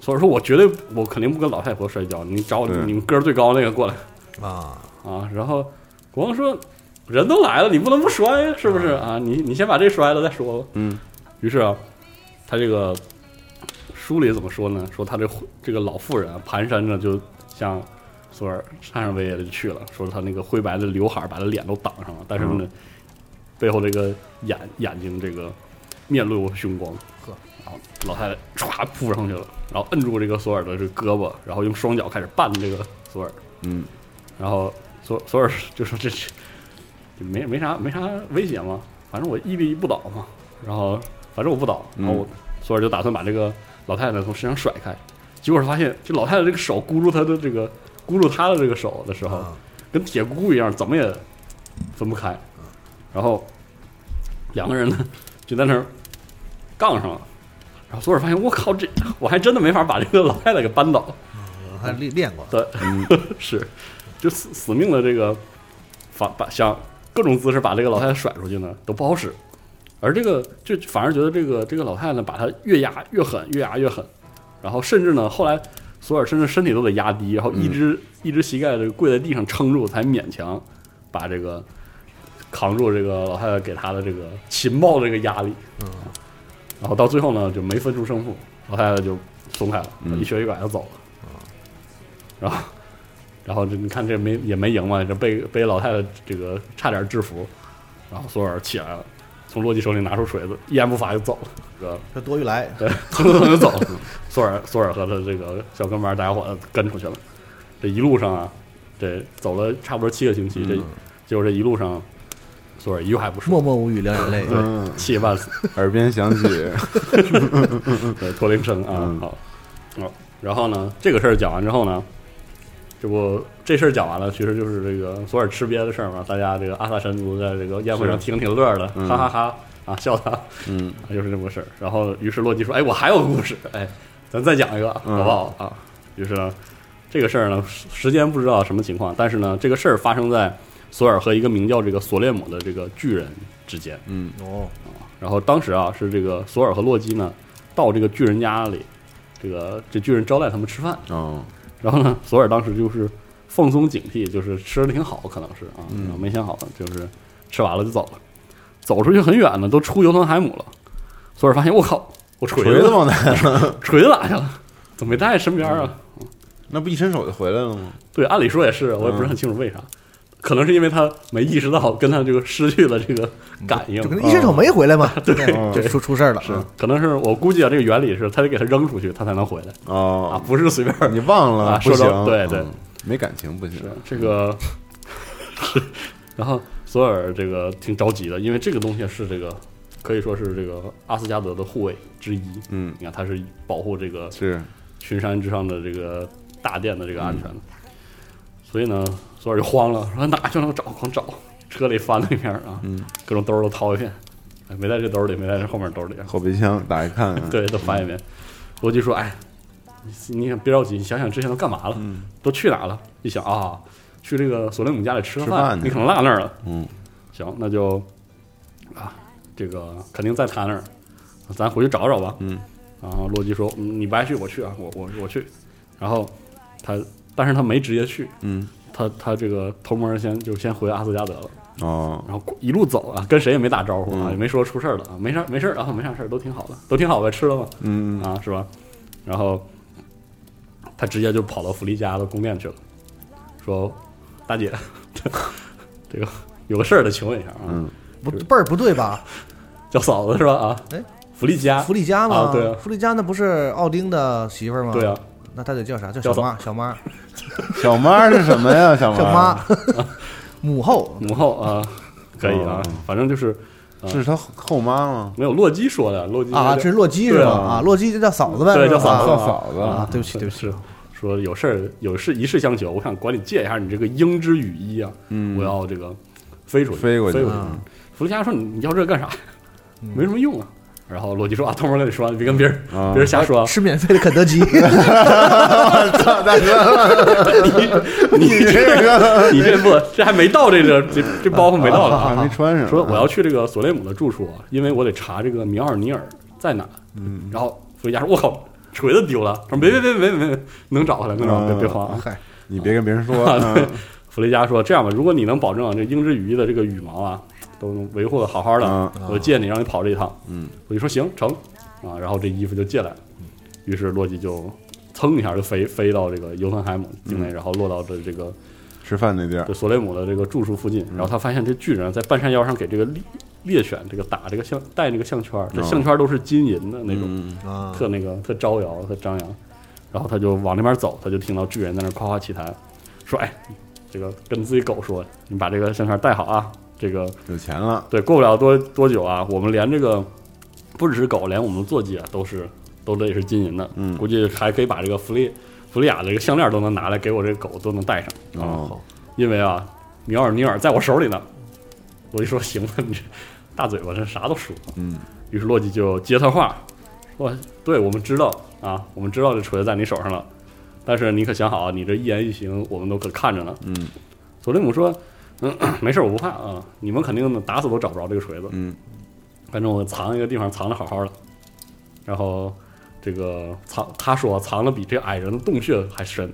所以说我绝对，我肯定不跟老太婆摔跤。你找对你们个儿最高那个过来啊，啊！然后国王说：“人都来了，你不能不摔呀，是不是啊？你你先把这摔了再说吧。”嗯于是啊，他这个书里怎么说呢？说他这这个老妇人啊，蹒跚着就像索尔颤颤巍巍的就去了，说他那个灰白的刘海把他脸都挡上了，但是呢，背后这个眼眼睛这个面露凶光，呵，然后老太太唰扑上去了，然后摁住这个索尔的这个胳膊，然后用双脚开始绊这个索尔，嗯然后索索尔就说这这没没啥没啥危险嘛，反正我屹立不倒嘛，然后反正我不倒，然后我索尔就打算把这个老太太从身上甩开，结果发现这老太太这个手箍住他的这个箍住他的这个手的时候，跟铁箍一样，怎么也分不开。然后两个人呢就在那儿杠上了，然后索尔发现我靠，这我还真的没法把这个老太太给扳倒。还练练过，对，是就死死命的这个把把想各种姿势把这个老太太甩出去呢，都不好使。而这个就反而觉得这个这个老太太呢，把她越压越狠，越压越狠。然后甚至呢，后来索尔甚至身体都得压低，然后一只、一只膝盖这个跪在地上撑住，才勉强把这个扛住这个老太太给他的这个情报这个压力。嗯，然后到最后呢，就没分出胜负，老太太就松开了，嗯一瘸一拐就走了。然后，然后这你看这没也没赢嘛，这被被老太太这个差点制服，然后索尔起来了，从洛基手里拿出锤子，一言不发就走了。这个这多余来，对，蹭蹭蹭就走了。索尔索尔和他这个小跟班大家伙子跟出去了。这一路上啊，这走了差不多七个星期，这结果这一路上，索尔一句话不说，默默无语，两眼泪。对，气得半死。耳边响起，对，驼铃声啊，嗯。好，好，然后呢，这个事儿讲完之后呢，这不这事儿讲完了，其实就是这个索尔吃瘪的事儿嘛，大家这个阿萨神族在这个宴会上听挺乐的，嗯。哈哈哈啊，笑他，嗯。啊就是这么个事儿。然后于是洛基说：“哎，我还有个故事，哎，咱再讲一个，嗯。好不好？啊？”于是呢，这个事儿呢，时时间不知道什么情况，但是呢，这个事儿发生在索尔和一个名叫这个索列姆的这个巨人之间。嗯哦，然后当时啊，是这个索尔和洛基呢，到这个巨人家里，这个这巨人招待他们吃饭。哦，然后呢，索尔当时就是放松警惕，就是吃的挺好，可能是啊，嗯然后没想好，就是吃完了就走了。走出去很远呢，都出尤特海姆了。索尔发现，我靠，我锤锤子往哪？锤子哪去了？怎么没带身边啊？那不一伸手就回来了吗？对，按理说也是，我也不是很清楚为啥。可能是因为他没意识到跟他这个失去了这个感应，可能一伸手没回来嘛，对嗯就出出事儿了。是。可能是我估计啊，这个原理是他得给他扔出去，他才能回来。啊，哦，不是随便你忘了啊说不行，对对。嗯。没感情不行。这个是，然后索尔这个挺着急的，因为这个东西是这个可以说是这个阿斯加德的护卫之一。嗯，你看，他是保护这个是，群山之上的这个大殿的这个安全的，所以呢，索尔就慌了，说哪就能？找，狂找，车里翻了一遍啊，嗯，各种兜都掏一遍，哎没在这兜里，没在这后面兜里，后备箱打开看，对，都翻一遍。罗辑说：“哎，你你别着急，你想想之前都干嘛了？嗯都去哪了？一想啊，去这个索林姆家里吃个吃饭你可能落那儿了。嗯行，那就啊，这个肯定在他那儿，咱回去找找吧。嗯然后洛基说：“嗯，你不爱去，我去啊，我我我去。”然后他，但是他没直接去，嗯，他他这个偷摸儿先就先回阿斯加德了，哦，然后一路走啊，跟谁也没打招呼啊，嗯也没说出事儿了啊，没事儿没事儿啊，没啥事儿，都挺好的，都挺好呗，吃了吗？嗯啊，是吧？然后他直接就跑到弗利家的宫殿去了，说：“大姐，这个有个事儿得请问一下啊，嗯，不辈儿不对吧？叫嫂子是吧？啊，哎，弗利加，弗利嘉吗？啊对啊弗利嘉那不是奥丁的媳妇儿吗？对啊，那他得叫啥？叫叫小妈，小妈，小妈是什么呀？小叫妈，母后。母后啊，可以啊哦，反正就是是他后妈吗？没有洛基说的，洛基啊，这是洛基是吧？啊啊，洛基就叫嫂子呗，对叫嫂子叫啊嫂子啊，对不起，对不起，说有事儿有事一事相求，我想管你借一下你这个鹰之羽衣啊，嗯，我要这个飞出去，飞过去飞过去。啊弗利嘉说：“你你要这干啥？嗯没什么用啊。”然后洛基说：“啊，偷摸跟你说，你别跟别人啊别人瞎说。吃免费的肯德基，操 大哥，你你这个你这不这还没到这个这这包袱没到呢。还没穿上，说我要去这个索雷姆的住处啊，因为我得查这个米奥尔尼尔在哪。嗯然后弗利嘉说：“我靠，锤子丢了。”他说：“别别别别别别，能找回来，能找回来，别别慌啊。”嗨，你别跟别人说，啊对嗯弗雷加说：“这样吧，如果你能保证啊这鹰之羽翼的这个羽毛啊都能维护的好好的，嗯。我借你让你跑这一趟。”嗯，我就说行成。啊，然后这衣服就借来了。于是洛基就噌一下就飞飞到这个尤芬海姆境内，然后落到这这个吃饭那地儿。对，索雷姆的这个住处附近。然后他发现这巨人在半山腰上给这个猎猎犬这个打这个项带那个项圈儿，这哦项圈儿都是金银的那种，特那个特招摇特张扬。然后他就往那边走，他就听到巨人在那夸夸其谈，说：“哎，这个跟自己狗说，你把这个项圈戴好啊，这个有钱了，对，过不了多多久啊，我们连这个不只是狗，连我们的坐骑啊，都是都得是金银的。嗯估计还可以把这个弗利弗利亚的这个项链都能拿来给我这个狗都能戴上。哦，因为啊，米尔尼尔在我手里呢。我一说：“行了，你这大嘴巴，这啥都说。”嗯于是洛基就接他话，说：“对，我们知道啊，我们知道这锤子在你手上了，但是你可想好啊，你这一言一行，我们都可看着呢。”嗯索雷姆说：“嗯，没事，我不怕啊，你们肯定打死都找不着这个锤子，嗯反正我藏一个地方藏的好好的。然后这个藏，他说藏的比这矮人的洞穴还深。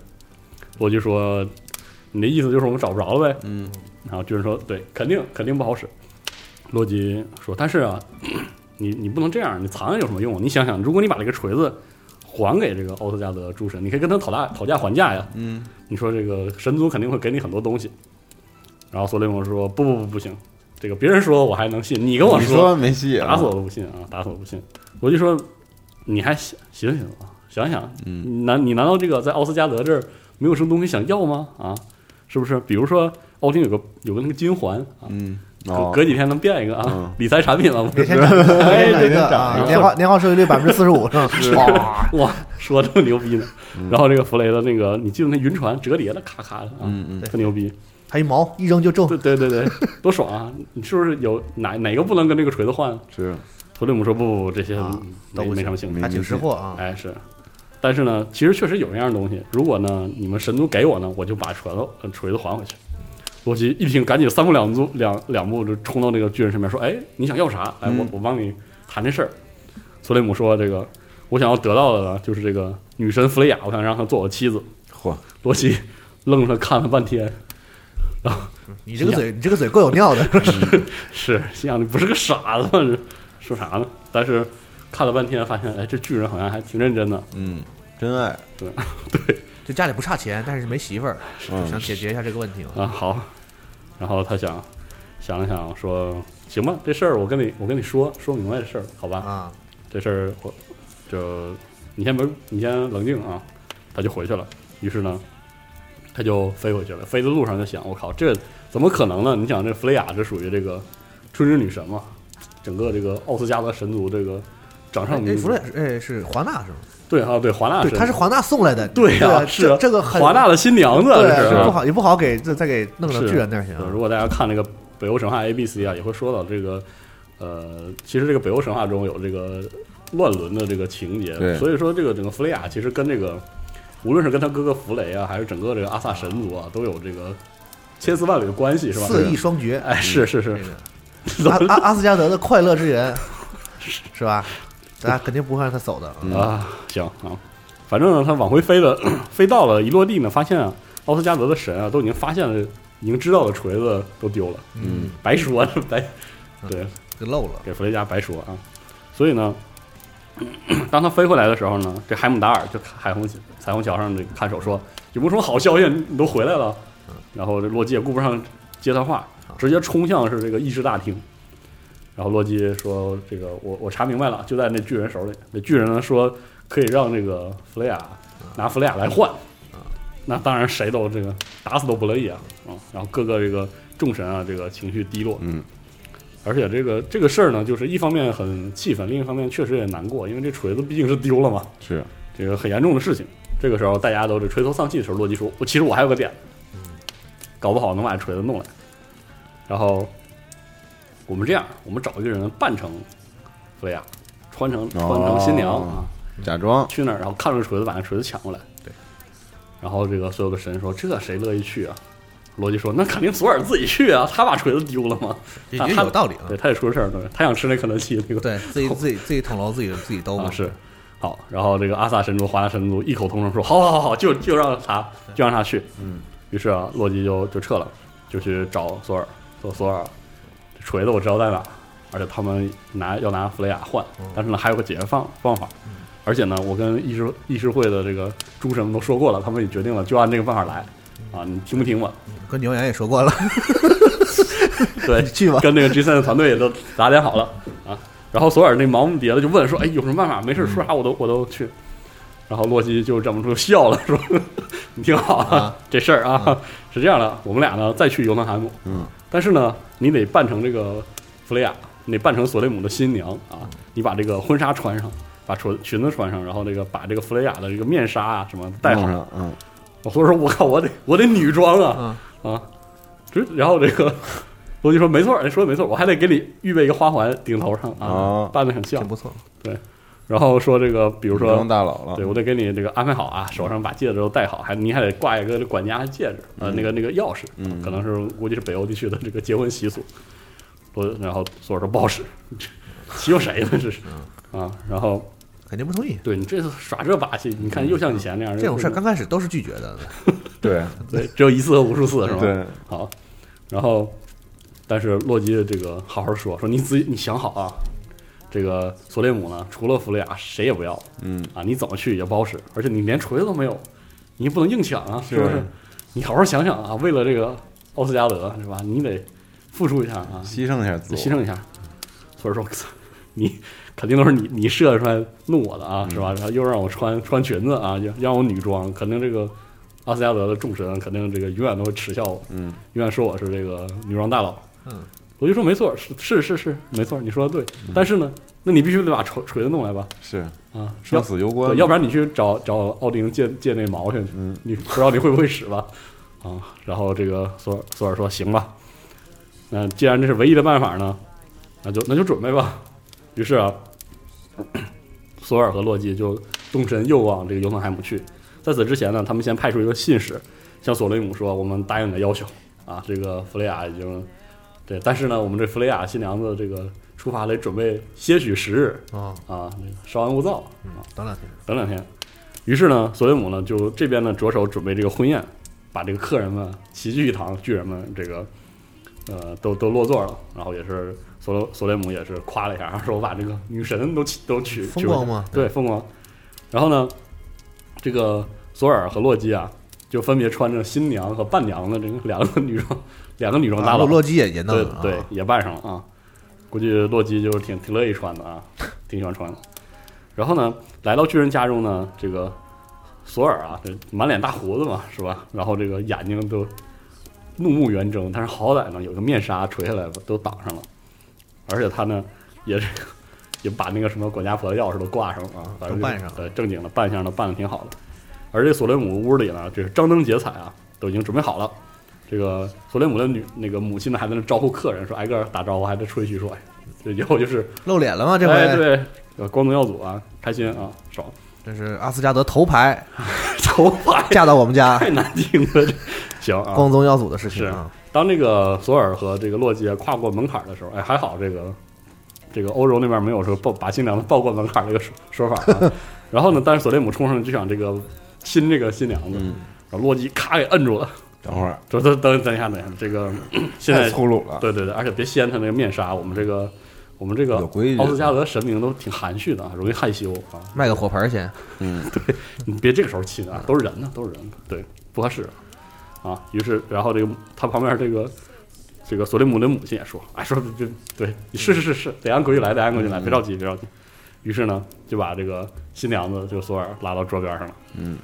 洛基说：‘你的意思就是我们找不着了呗？’嗯然后巨人说：“对，肯定肯定不好使。”洛基说：“但是啊，你你不能这样，你藏有什么用？你想想，如果你把这个锤子还给这个奥特加德诸神，你可以跟他讨价讨价还价呀。嗯你说这个神族肯定会给你很多东西。”然后索雷蒙说：“不不不不行，这个别人说我还能信，你跟我你说没戏啊，打死我都不信啊，打死我不信。”我就说：“你还醒醒醒啊，想想，嗯难你难道这个在奥斯加德这儿没有什么东西想要吗？啊，是不是？比如说奥丁有个有个那个金环啊，嗯隔哦隔几天能变一个啊嗯，理财产品了，不是？每天 涨，哎每天这涨涨啊，啊年化年化收益率百分之四十五是吧？哇，哇，说这么牛逼呢。然后这个弗雷的那个，你记得那云船折叠的，咔咔的啊，嗯嗯特牛逼。还一毛一扔就中对，对对对，多爽啊！你是不是有哪哪个不能跟这个锤子换？是弗雷姆说不不不，这些都没没什么兴趣。还挺识货啊。哎是，但是呢，其实确实有那样东西。如果呢你们神族给我呢，我就把锤子呃锤子还回去。罗辑一听，赶紧三步两步两两步就冲到那个巨人身边说：“哎，你想要啥？哎，我嗯我帮你谈这事儿。”索雷姆说：“这个我想要得到的呢，就是这个女神弗雷亚，我想让她做我妻子。嚯，”罗辑愣了看了半天，你这个嘴，你这个嘴够有尿的。是心想你不是个傻子吗？这说啥呢？但是看了半天，发现哎，这巨人好像还挺认真的。嗯，真爱，对对就家里不差钱，但是没媳妇儿，嗯想解决一下这个问题嘛。啊，好。然后他想想了想，说：“行吧，这事儿我跟你我跟你说说明白这事儿，好吧？啊，这事儿我就你先不你先冷静啊。”他就回去了。于是呢，他就飞回去了。飞的路上就想：“我靠，这怎么可能呢？你想，这弗雷亚这属于这个春之女神嘛？整个这个奥斯加德神族这个掌上哎，明珠弗雷，哎，是华纳是吗？对啊，对华纳对，神，他是华纳送来的。对呀、啊，是这这个很华纳的新娘子，是不好也不好给再再给弄到是巨人那儿去，啊如。果大家看那个北欧神话 A B C 啊，也会说到这个，呃，其实这个北欧神话中有这个乱伦的这个情节，对所以说这个整个弗雷亚其实跟这个，无论是跟他哥哥弗雷啊，还是整个这个阿萨神族啊，都有这个千丝万缕的关系，是吧？四翼双绝，哎，是是是，这个阿 阿阿斯加德的快乐之源，是吧？大家肯定不会让他走的啊。嗯啊，行啊，反正呢，他往回飞了，飞到了一落地呢，发现啊，奥斯加德的神啊，都已经发现了，已经知道的锤子都丢了，嗯白说了，白，对，给漏了。给弗雷加白说啊。所以呢，当他飞回来的时候呢，这海姆达尔就海虹彩虹桥上这个看守说：“有没有什么好消息？你都回来了。”然后这洛基也顾不上接他话，直接冲向是这个议事大厅。然后洛基说：“这个我我查明白了，就在那巨人手里。那巨人呢说可以让这个弗雷亚拿弗雷亚来换。那当然谁都这个打死都不乐意啊啊！然后各个这个众神啊，这个情绪低落。嗯而且这个这个事儿呢，就是一方面很气愤，另一方面确实也难过，因为这锤子毕竟是丢了嘛，是，这个很严重的事情。这个时候大家都是垂头丧气的时候，洛基说：“我其实我还有个点子，搞不好能把锤子弄来。然后我们这样，我们找一个人扮成弗雷亚，穿成穿成新娘哦啊，假装，去那儿，然后看着锤子，把那锤子抢过来。对。然后这个所有的神说：“这谁乐意去啊？”罗辑说：“那肯定索尔自己去啊，他把锤子丢了嘛。他也有道理啊对，。他也出事儿，了，他想吃那肯德基那个。对自己自己自己捅娄自己自己兜嘛。啊是。好，然后这个阿萨神族、华纳神族异口同声说：“好好好好，就就让他就让他去。”嗯。于是啊，洛基就就撤了，就去找索尔，说索尔，这锤子我知道在哪，而且他们拿要拿弗雷亚换，但是呢还有个解决方方法，而且呢，我跟议事议事会的这个诸神们都说过了，他们也决定了，就按这个办法来啊，你听不听吧？跟牛羊也说过了，对，你去吧。跟那个 G 三的团队也都打点好了啊。然后索尔那忙不迭的就问说：“哎，有什么办法？没事，说啥我都我都去。”然后洛基就忍不住笑了，说：“ 你听好啊啊，这事儿啊是这样的，我们俩呢再去尤特海姆，嗯但是呢，你得扮成这个弗雷亚，你得扮成索雷姆的新娘啊，你把这个婚纱穿上，把裙裙子穿上，然后那个把这个弗雷亚的这个面纱啊什么戴好。上，嗯，我说说我靠，我得我得女装啊嗯啊！这然后这个罗辑说没错，你说的没错，我还得给你预备一个花环顶头上啊哦，扮的很像挺。不错。对然后说这个，比如说大佬了对，我得给你这个安排好啊，手上把戒指都戴好，还你还得挂一个这管家戒指，呃，那个那个钥匙，嗯可能是估计是北欧地区的这个结婚习俗。我然后索尔说不好使，欺负谁呢？这是嗯啊，然后肯定不同意。对你这次耍这把戏，你看又像以前那样，这种事儿刚开始都是拒绝的，对对只有一次和无数次是吧？对，好，然后但是洛基这个好好说说你自己你想好啊，这个索列姆呢，除了弗雷亚谁也不要，嗯，啊，你怎么去也不好使，而且你连锤子都没有，你也不能硬抢啊，是不是是？你好好想想啊，为了这个奥斯加德是吧？你得付出一下啊，牺牲一下自我，牺牲一下。所以说，你肯定都是你你设计出来弄我的啊，是吧？然后又让我穿穿裙子啊，要让我女装，肯定这个阿斯加德的众神肯定这个永远都会耻笑我，嗯，永远说我是这个女装大佬。嗯，我就说没错，是是是是没错，你说的对。但是呢，那你必须得把锤锤子弄来吧？是啊，生死攸关，，要不然你去找找奥丁借借那毛去，嗯你不知道你会不会使吧？啊，然后这个索尔索尔说行吧，那既然这是唯一的办法呢，那就那就准备吧。于是啊，索尔和洛基就动身又往这个尤特海姆去。在此之前呢，他们先派出一个信使向索雷姆说：“我们答应你的要求啊，这个弗雷亚已经对，但是呢，我们这弗雷亚新娘子这个出发得准备些许时日啊，啊，那个稍安勿躁嗯，等两天。等两天。于是呢，索雷姆呢就这边呢着手准备这个婚宴，把这个客人们齐聚一堂，巨人们这个呃都都落座了，然后也是索罗索雷姆也是夸了一下，说我把这个女神都娶都娶风光吗对，风光。然后呢，这个索尔和洛基啊，就分别穿着新娘和伴娘的这个两个女装，两个女装大佬，啊洛洛基也也弄对了啊，对，也扮上了啊。估计洛基就是挺挺乐意穿的啊，挺喜欢穿的。然后呢，来到巨人家中呢，这个索尔啊，这满脸大胡子嘛，是吧？然后这个眼睛都怒目圆睁，但是好歹呢有个面纱垂下来都挡上了，而且他呢也这个 也把那个什么管家婆的钥匙都挂上了啊，反正办上了对正经的扮相都扮的挺好的。而这索雷姆屋里呢，这是张灯结彩啊，都已经准备好了。这个索雷姆的女那个母亲呢，还在那招呼客人，说挨个儿打招呼，还在吹嘘说，哎，这以后就是露脸了吗？这回哎对，呃光宗耀祖啊，开心啊，爽，这是阿斯加德头牌 头牌嫁到我们家，太难听了，这行啊。光宗耀祖的事情是啊。当这个索尔和这个洛基跨过门槛的时候，哎，还好这个这个欧洲那边没有说抱把新娘子抱过门槛这个说说法啊。然后呢，但是索雷姆冲上去就想这个亲这个新娘子，嗯，然后洛基咔给摁住了，等会儿。说等等等一下等一下，这个现在粗鲁了，对对对，而且别掀他那个面纱，我们这个我们这个奥斯加德神明都挺含蓄的啊，容易害羞啊。卖个火盆儿先，嗯，对你别这个时候亲啊，都是人呢，都是人，对，不合适啊。于是，然后这个他旁边这个这个索雷姆的母亲也说，哎，说这对，你是是是是，得按规矩来，得按规矩来，别着急，别着急。于是呢，就把这个新娘子就索尔拉到桌边上了。嗯，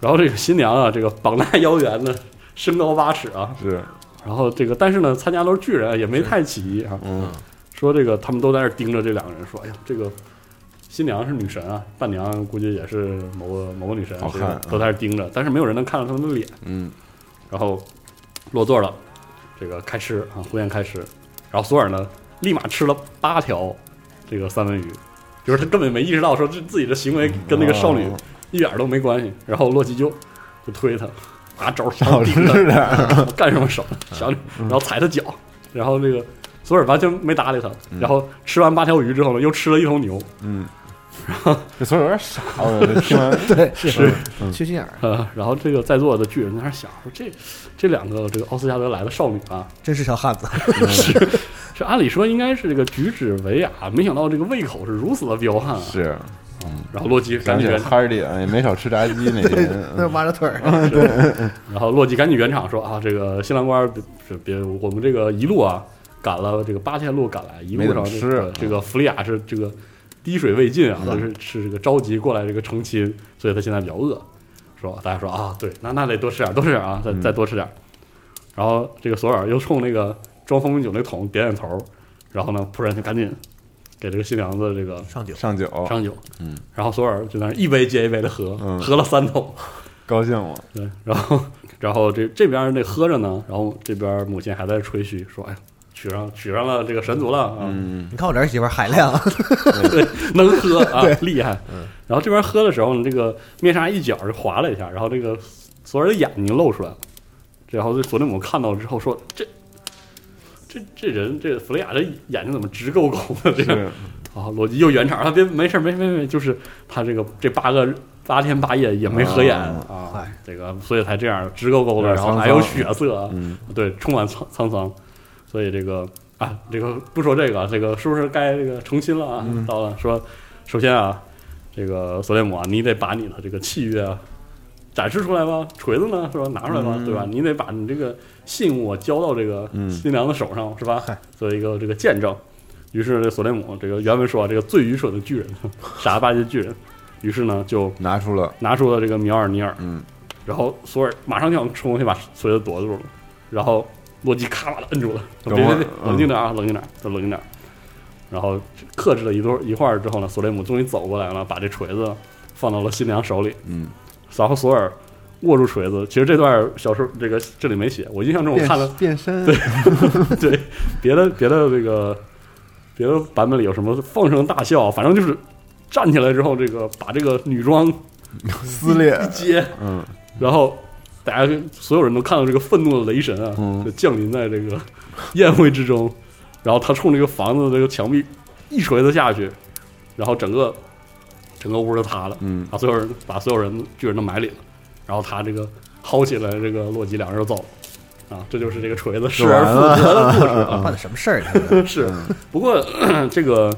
然后这个新娘啊，这个膀大腰圆的，身高八尺啊，是，然后这个但是呢，参加都是巨人，也没太起疑啊。嗯，说这个他们都在那盯着这两个人，说：“哎呀，这个新娘是女神啊，伴娘估计也是某个某个女神，这个好看啊都在那盯着，但是没有人能看到他们的脸。嗯，”然后落座了，这个开吃啊，婚宴开吃，然后索尔呢，立马吃了八条这个三文鱼，就是他根本没意识到说这自己的行为跟那个少女哦。一点都没关系。然后洛基就就推他，拿肘少顶他，干什么手？小女，然后踩他脚，然后那个索尔完全没搭理他，然后吃完八条鱼之后呢，又吃了一头牛，嗯，这所以有点傻，我这听完 对，是嗯。缺心眼儿，呃，然后这个在座的巨人在那想说，这这两个这个奥斯加德来的少女啊，真是条汉子。是是按理说应该是这个举止文雅，没想到这个胃口是如此的彪悍啊！是，嗯然后洛基赶紧圆，哈尔点也没少吃炸鸡那天，那嗯。挖着腿儿，然后洛基赶紧圆场说啊，这个新郎官别别，我们这个一路啊赶了这个八千路赶来，一路上这个弗利亚是这个滴水未进啊，嗯就是是这个着急过来这个成亲，所以他现在比较饿。说大家说啊，对，那那得多吃点，多吃点啊，再嗯。再多吃点。然后这个索尔又冲那个装蜂蜜酒那桶点点头，然后呢，仆人就赶紧给这个新娘子这个上酒，上酒，上酒，嗯，然后索尔就在那一杯接一杯的喝，嗯。喝了三桶，高兴了，对，然后然后这这边那喝着呢，然后这边母亲还在吹嘘说：“哎呀，娶上娶上了这个神族了啊，嗯，你看我这儿媳妇海量，对，能喝啊，厉害。”然后这边喝的时候呢，这个面纱一角就划了一下，然后这个索尔的眼睛露出来了。然后这索雷姆看到之后说：“这这这人这弗雷亚这眼睛怎么直勾勾的？这个啊，罗辑又圆场，他别没事儿没没没，就是他这个这八个八天八夜也没合眼哦啊，这个所以才这样直勾勾的，然后还有血色对，充满沧沧桑，所以这个啊，这个不说这个，这个是不是该这个成亲了啊？嗯。到了，说首先啊，这个索雷姆啊，你得把你的这个契约啊展示出来吧，锤子呢？是吧？拿出来吧，嗯。对吧？你得把你这个信物啊交到这个嗯。新娘的手上，是吧？嗨？作为一个这个见证。于是这索雷姆这个原文说啊，这个最愚蠢的巨人，傻了吧唧的巨人，于是呢就拿出了，拿出了这个米尔尼尔，嗯，然后索尔马上就想冲过去把锤子夺住了，然后洛基咔把他摁住了，别冷静点啊，冷静点，再冷静点。然后克制了一段一会儿之后呢，索雷姆终于走过来了，把这锤子放到了新娘手里，嗯，然后索尔握住锤子。其实这段小说这个这里没写，我印象中我看了，变身，对 别的别的这个别的版本里有什么放声大笑，反正就是站起来之后，这个把这个女装撕裂，一接，嗯，然后大家所有人都看到这个愤怒的雷神啊，嗯就降临在这个宴会之中，然后他冲这个房子的这个墙壁一锤子下去，然后整个整个屋就塌了，嗯，把所有人把所有人巨人都埋里了，然后他这个薅起来这个洛基，两人就走了。啊，这就是这个锤子失而复得的故事啊！办的什么事儿？是，不过 这个，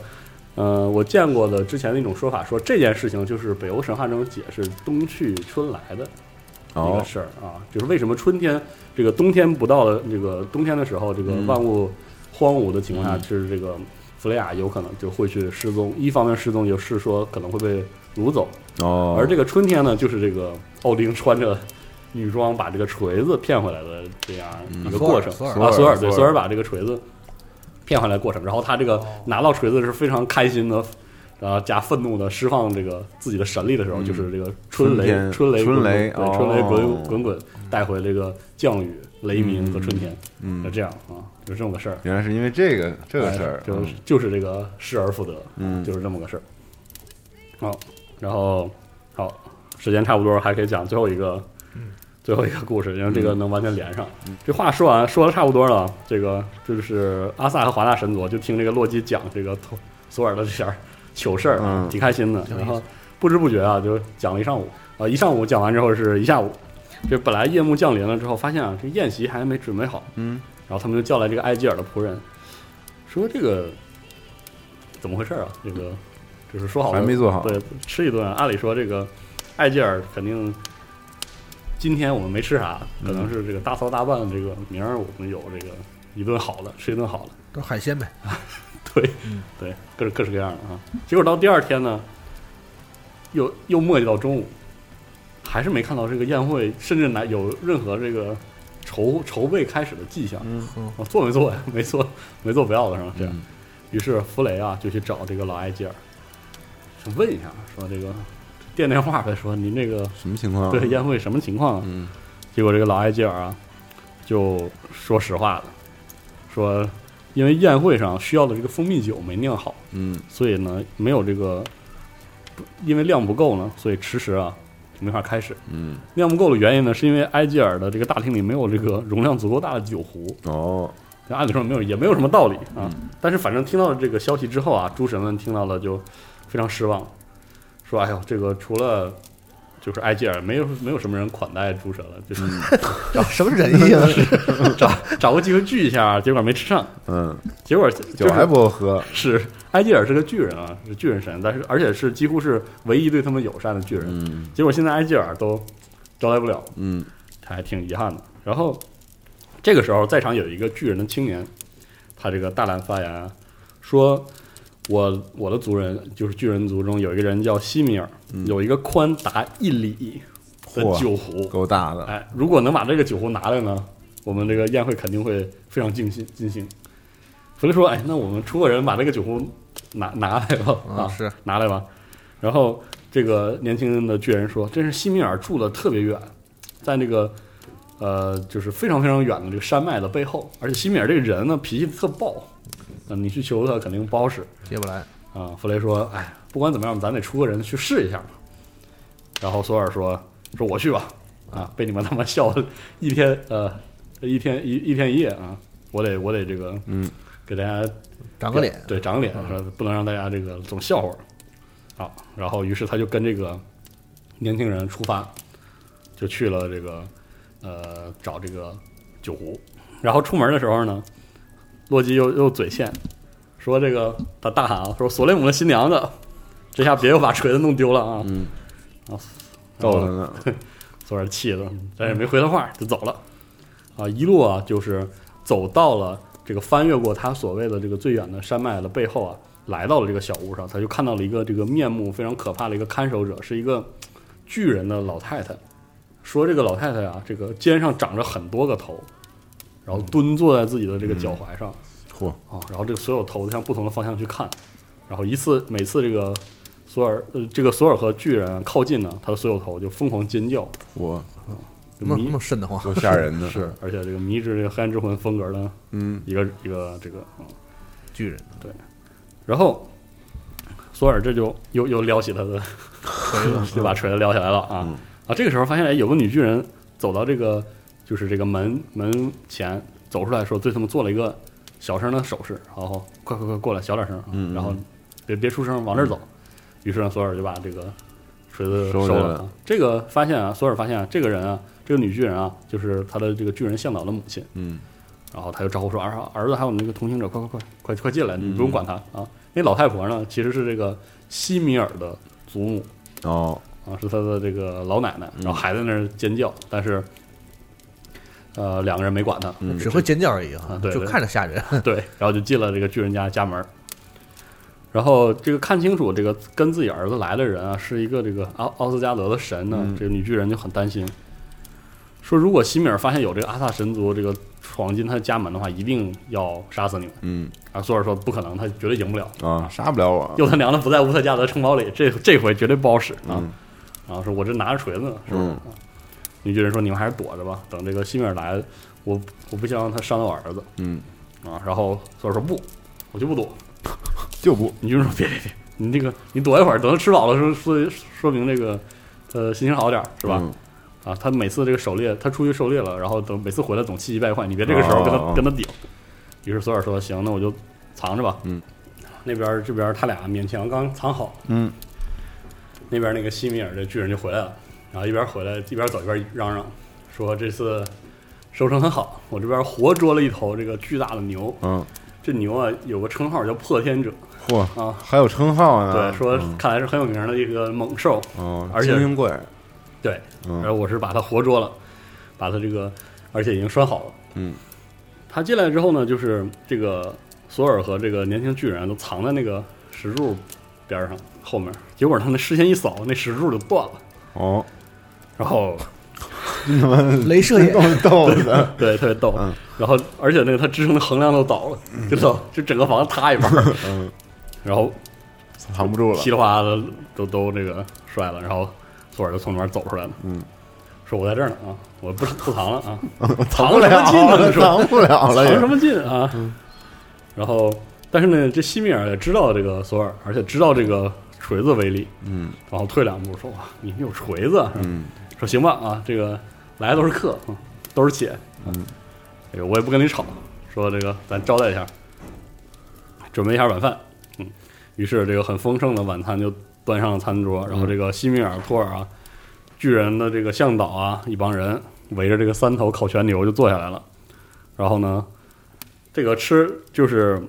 呃，我见过的之前的一种说法，说这件事情就是北欧神话中解释冬去春来的一哦。个，事儿啊，就是为什么春天这个冬天不到的这个冬天的时候，这个嗯。万物荒芜的情况下，嗯。是这个弗雷亚有可能就会去失踪。一方面失踪就是说可能会被掳走，哦，而这个春天呢，就是这个奥丁穿着女装把这个锤子骗回来的这样一个过程。啊，索尔对，索尔。把这个锤子骗回来的过程，然后他这个拿到锤子是非常开心的，然后加愤怒的释放这个自己的神力的时候，嗯。就是这个春雷春雷春雷对，春雷哦。滚滚滚带回这个降雨、雷鸣和春天，嗯就嗯，这样啊，就是这么个事儿。原来是因为这个这个事儿哎，就是就是这个失而复得，嗯。就是这么个事儿。好，然后好，时间差不多，还可以讲最后一个，最后一个故事，因为这个能完全连上。这话说完，说的差不多了，这个就是阿萨和华纳神族就听这个洛基讲这个托索尔的这点儿糗事儿啊，嗯挺开心的。然后不知不觉啊，就讲了一上午啊，一上午讲完之后是一下午。这本来夜幕降临了之后，发现啊，这宴席还没准备好，嗯，然后他们就叫来这个埃吉尔的仆人，说这个怎么回事啊？这个就是说好了还没做好，对，吃一顿。按理说这个埃吉尔肯定今天我们没吃啥，可能是这个大操大办。这个明儿我们有这个一顿好的，吃一顿好的。都是海鲜呗。对，对，各式各式各样的啊。结果到第二天呢，又又磨叽到中午，还是没看到这个宴会，甚至来有任何这个筹筹备开始的迹象。嗯啊，做没做呀？没做，没做不要了是吧？这样。嗯于是弗雷啊就去找这个老埃吉尔，就问一下，说这个电电话呗，说您这个什么情况？对宴会什么情况啊？嗯结果这个老埃吉尔啊就说实话了，说因为宴会上需要的这个蜂蜜酒没酿好，嗯所以呢没有这个，不因为量不够呢，所以迟迟啊没法开始。嗯，量不够的原因呢，是因为埃吉尔的这个大厅里没有这个容量足够大的酒壶，哦，按理说没有，也没有什么道理啊。嗯但是反正听到了这个消息之后啊，诸神们听到了就非常失望，说：“哎呦，这个除了就是埃吉尔，没有没有什么人款待诸神了，就是找什么人性啊？找找个机会聚一下，结果没吃上。嗯，结果酒还不够喝，是埃吉尔是个巨人啊，是巨人神，但是而且是几乎是唯一对他们友善的巨人。嗯结果现在埃吉尔都招待不了，嗯他还挺遗憾的。然后这个时候，在场有一个巨人的青年，他这个大胆发言啊，说我我的族人就是巨人族中有一个人叫西米尔，嗯有一个宽达一里的酒壶，够大的，哎，如果能把这个酒壶拿来呢，我们这个宴会肯定会非常尽兴尽兴。弗雷说：“哎，那我们出个人把这个酒壶拿拿来吧，啊，啊，是拿来吧。”然后这个年轻的巨人说：“这是西米尔住的特别远，在那个呃，就是非常非常远的这个山脉的背后，而且西米尔这个人呢脾气特暴，啊，你去求他肯定不好使接不来，啊。”弗雷说：“哎，不管怎么样，咱得出个人去试一下。”然后索尔说：“说我去吧，啊，被你们他妈笑了一天呃一天一一天一夜啊，我得我得这个嗯给大家长个脸，对，长个脸，说不能让大家这个总笑话。好，然后于是他就跟这个年轻人出发，就去了这个呃找这个酒壶。然后出门的时候呢，洛基又又嘴欠，说这个他大喊啊，说索雷姆的新娘子，这下别又把锤子弄丢了啊！嗯，啊，够了呢，索尔 气的，但是没回他话就走了。啊，一路啊就是走到了这个翻越过他所谓的这个最远的山脉的背后啊，来到了这个小屋上，他就看到了一个这个面目非常可怕的一个看守者，是一个巨人的老太太。说这个老太太啊，这个肩上长着很多个头，然后蹲坐在自己的这个脚踝上。嚯，啊，然后这个所有头向不同的方向去看，然后一次每次这个索尔呃这个索尔和巨人靠近呢，他的所有头就疯狂尖叫，我那么那么瘆得慌，多吓人呢，是，而且这个迷之这个黑暗之魂风格的嗯。一个一个这个，嗯，巨人。对。然后索尔这就又又撩起他的锤子，就把锤子撩起来了啊、嗯。啊！这个时候发现哎，有个女巨人走到这个就是这个门门前走出来时候，对他们做了一个小声的手势，然后快快快过来，小点声，啊嗯嗯然后别别出声，往这儿走。于是呢，索尔就把这个锤子收了啊。这个发现啊，索尔发现啊，这个人啊，这个女巨人啊，就是他的这个巨人向导的母亲。嗯然后他就招呼说：“儿儿子还有那个同行者，快快快快快进来，你不用嗯管他啊。”那老太婆呢，其实是这个西米尔的祖母哦啊，是他的这个老奶奶，然后还在那儿尖叫，但是呃两个人没管他，嗯只会尖叫而已啊对对就看着吓人。对，然后就进了这个巨人家家门儿。然后这个看清楚这个跟自己儿子来的人啊，是一个这个奥奥斯加德的神呢，嗯这个女巨人就很担心，说如果西米尔发现有这个阿萨神族这个闯进他的家门的话，一定要杀死你们。嗯啊，索尔说不可能，他绝对赢不了。啊，杀不了我，又他娘的不在乌特加德城堡里，这这回绝对不好使啊！嗯然后说我这拿着锤子呢，是不是？嗯啊女巨人说你们还是躲着吧，等这个西米尔来，我我不希望他伤到我儿子嗯，啊。然后索尔说不，我就不躲。就不女巨人说别别别，你这个你躲一会儿，等他吃饱了说说说明这个呃心情好点儿是吧？嗯啊，他每次这个狩猎，他出去狩猎了，然后等每次回来总气急败坏，你别这个时候跟他、哦跟他顶。于是索尔说：“行，那我就藏着吧。”嗯，那边这边他俩勉强刚藏好，嗯那边那个西米尔这巨人就回来了，然后一边回来一边走一边嚷嚷说：“这次收成很好，我这边活捉了一头这个巨大的牛，嗯，这牛啊有个称号叫破天者嚯，啊，还有称号呢，对，说嗯看来是很有名的一个猛兽，哦，而且精英怪，对，然后嗯我是把它活捉了，把它这个而且已经拴好了。”嗯他进来之后呢，就是这个索尔和这个年轻巨人都藏在那个石柱边上后面，结果他那视线一扫，那石柱就断了，哦，然后 镭射眼，够逗的，对特别逗，嗯。然后而且那个它支撑的横梁都倒了，就倒，就整个房子塌一半儿，嗯，然后藏不住了。稀，里哗啦的都都那个摔了，然后索尔就从里面走出来了，嗯，说我在这儿呢啊，我不不藏了啊，藏不了什么劲呢？了，你说藏不了了，也。藏什么劲啊？然后，但是呢，这西米尔也知道这个索尔，而且知道这个锤子威力，嗯。然后退两步说：“哇，你有锤子啊？”是吧嗯说行吧啊，这个来的都是客，嗯都是姐，嗯，这个我也不跟你吵，说这个咱招待一下，准备一下晚饭，嗯，于是这个很丰盛的晚餐就端上了餐桌，然后这个西米尔、托尔啊，巨人的这个向导啊，一帮人围着这个三头烤全牛就坐下来了，然后呢，这个吃就是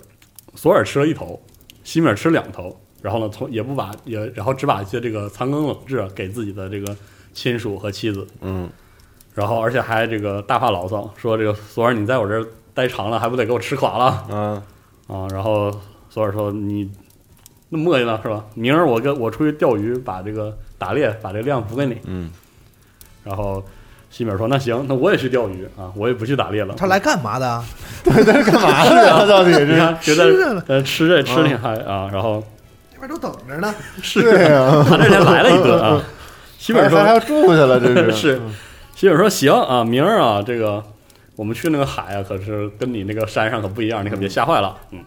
索尔吃了一头，西米尔吃两头，然后呢，从也不把也，然后只把一些这个残羹冷炙给自己的这个亲属和妻子，嗯然后而且还这个大发牢骚，说这个索尔你在我这儿待长了，还不得给我吃垮了嗯，啊？然后索尔说你那么磨叽呢是吧？明儿我跟我出去钓鱼，把这个打猎把这个量补给你。嗯然后西米尔说那行，那我也去钓鱼啊，我也不去打猎了。他来干嘛的啊？干嘛的啊？到底你是看，觉吃着得呢呃吃这吃挺嗨啊，然后这边都等着呢。对啊，他这天来了一顿啊，西本说还还要住下了，这是 是，西本说行啊，明儿啊，这个我们去那个海啊，可是跟你那个山上可不一样，你可别吓坏了。嗯，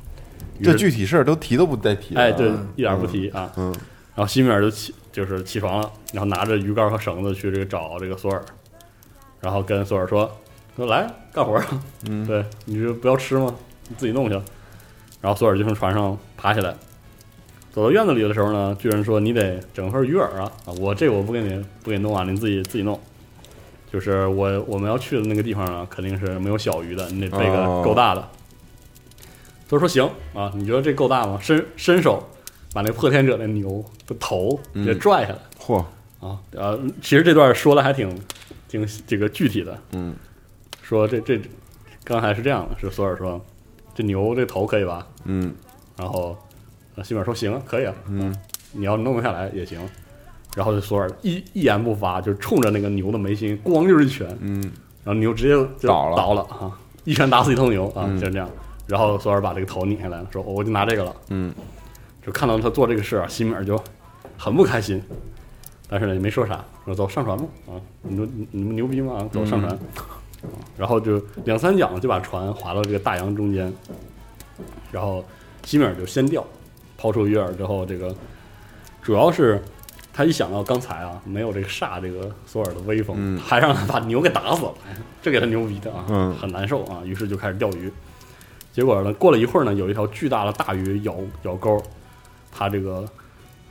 这具体事儿都提都不带提。哎，对，一点不提啊。嗯然后西米尔就起就是起床了，然后拿着鱼竿和绳子去这个找这个索尔，然后跟索尔说说来干活嗯，对，你就不要吃吗？你自己弄去。然后索尔就从船上爬起来，走到院子里的时候呢，巨人说你得整份鱼饵啊啊，我这个我不给你不给你弄啊，你自己自己弄。就是我我们要去的那个地方呢，肯定是没有小鱼的，你得备个哦够大的。他说行啊，你觉得这够大吗？伸伸手把那破天者那牛的头嗯给拽下来、嚯，啊！呃，其实这段说的还挺挺这个具体的，嗯说这这刚才是这样的，是索尔说这牛这头可以吧？嗯然后呃西本说行啊，可以啊，嗯你要弄不下来也行。然后这索尔一一言不发，就冲着那个牛的眉心咣就是一拳，嗯然后牛直接就倒了倒了啊，一拳打死一头牛啊，嗯就是这样。然后索尔把这个头拧下来了，说、哦我就拿这个了。嗯就看到他做这个事啊，西米尔就很不开心，但是呢也没说啥，说走上船吧啊，你们你们牛逼吗？啊，走上船。啊然后就两三桨就把船划到这个大洋中间，然后西米尔就先钓，抛出鱼饵之后，这个主要是他一想到刚才啊没有这个煞这个索尔的威风，嗯还让他把牛给打死了，哎这给他牛逼的啊，嗯很难受啊，于是就开始钓鱼。结果呢，过了一会儿呢，有一条巨大的大鱼咬咬钩，他这个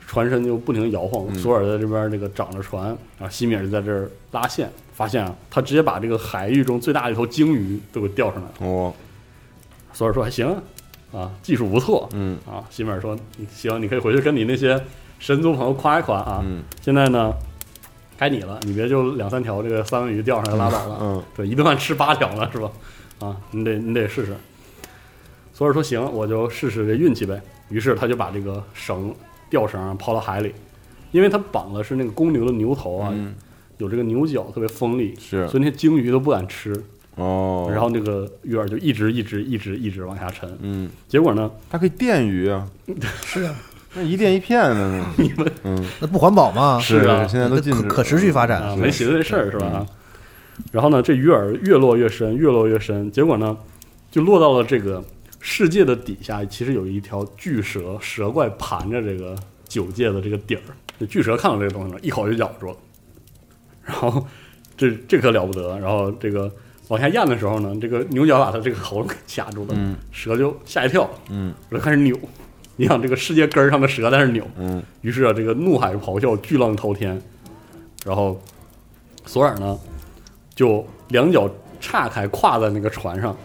船身就不停地摇晃。嗯索尔在这边这个掌着船，啊，西米尔就在这儿拉线，发现啊，他直接把这个海域中最大的一头鲸鱼都给钓上来了。哦索尔说还行啊，啊，技术不错嗯啊。西门尔说行，你可以回去跟你那些神族朋友夸一夸啊。嗯现在呢，该你了，你别就两三条这个三文鱼钓上来拉倒了。嗯对，一顿饭吃八条了，是吧？啊，你得你得试试。索尔说行，我就试试这运气呗。于是他就把这个绳吊绳抛到海里，因为他绑的是那个公牛的牛头啊，嗯有这个牛角特别锋利，是所以那些鲸鱼都不敢吃。哦，然后那个鱼饵就一直一直一直一直往下沉。嗯，结果呢，它可以电鱼啊，是啊，那一电一片的呢，你们嗯。那不环保吗？是啊现在都禁止可可持续发展啊，没寻思这事儿是吧？然后呢，这鱼饵越落越深，越落越深，结果呢，就落到了这个世界的底下，其实有一条巨蛇，蛇怪盘着这个九界的这个底儿。这巨蛇看到这个东西了，一口就咬住了。然后这这可了不得，然后这个往下咽的时候呢，这个牛角把他这个喉咙给卡住了，嗯。蛇就吓一跳，嗯。就开始扭。你想这个世界根儿上的蛇在那扭，嗯。于是啊，这个怒海咆哮，巨浪滔天，然后索尔呢就两脚岔开跨在那个船上，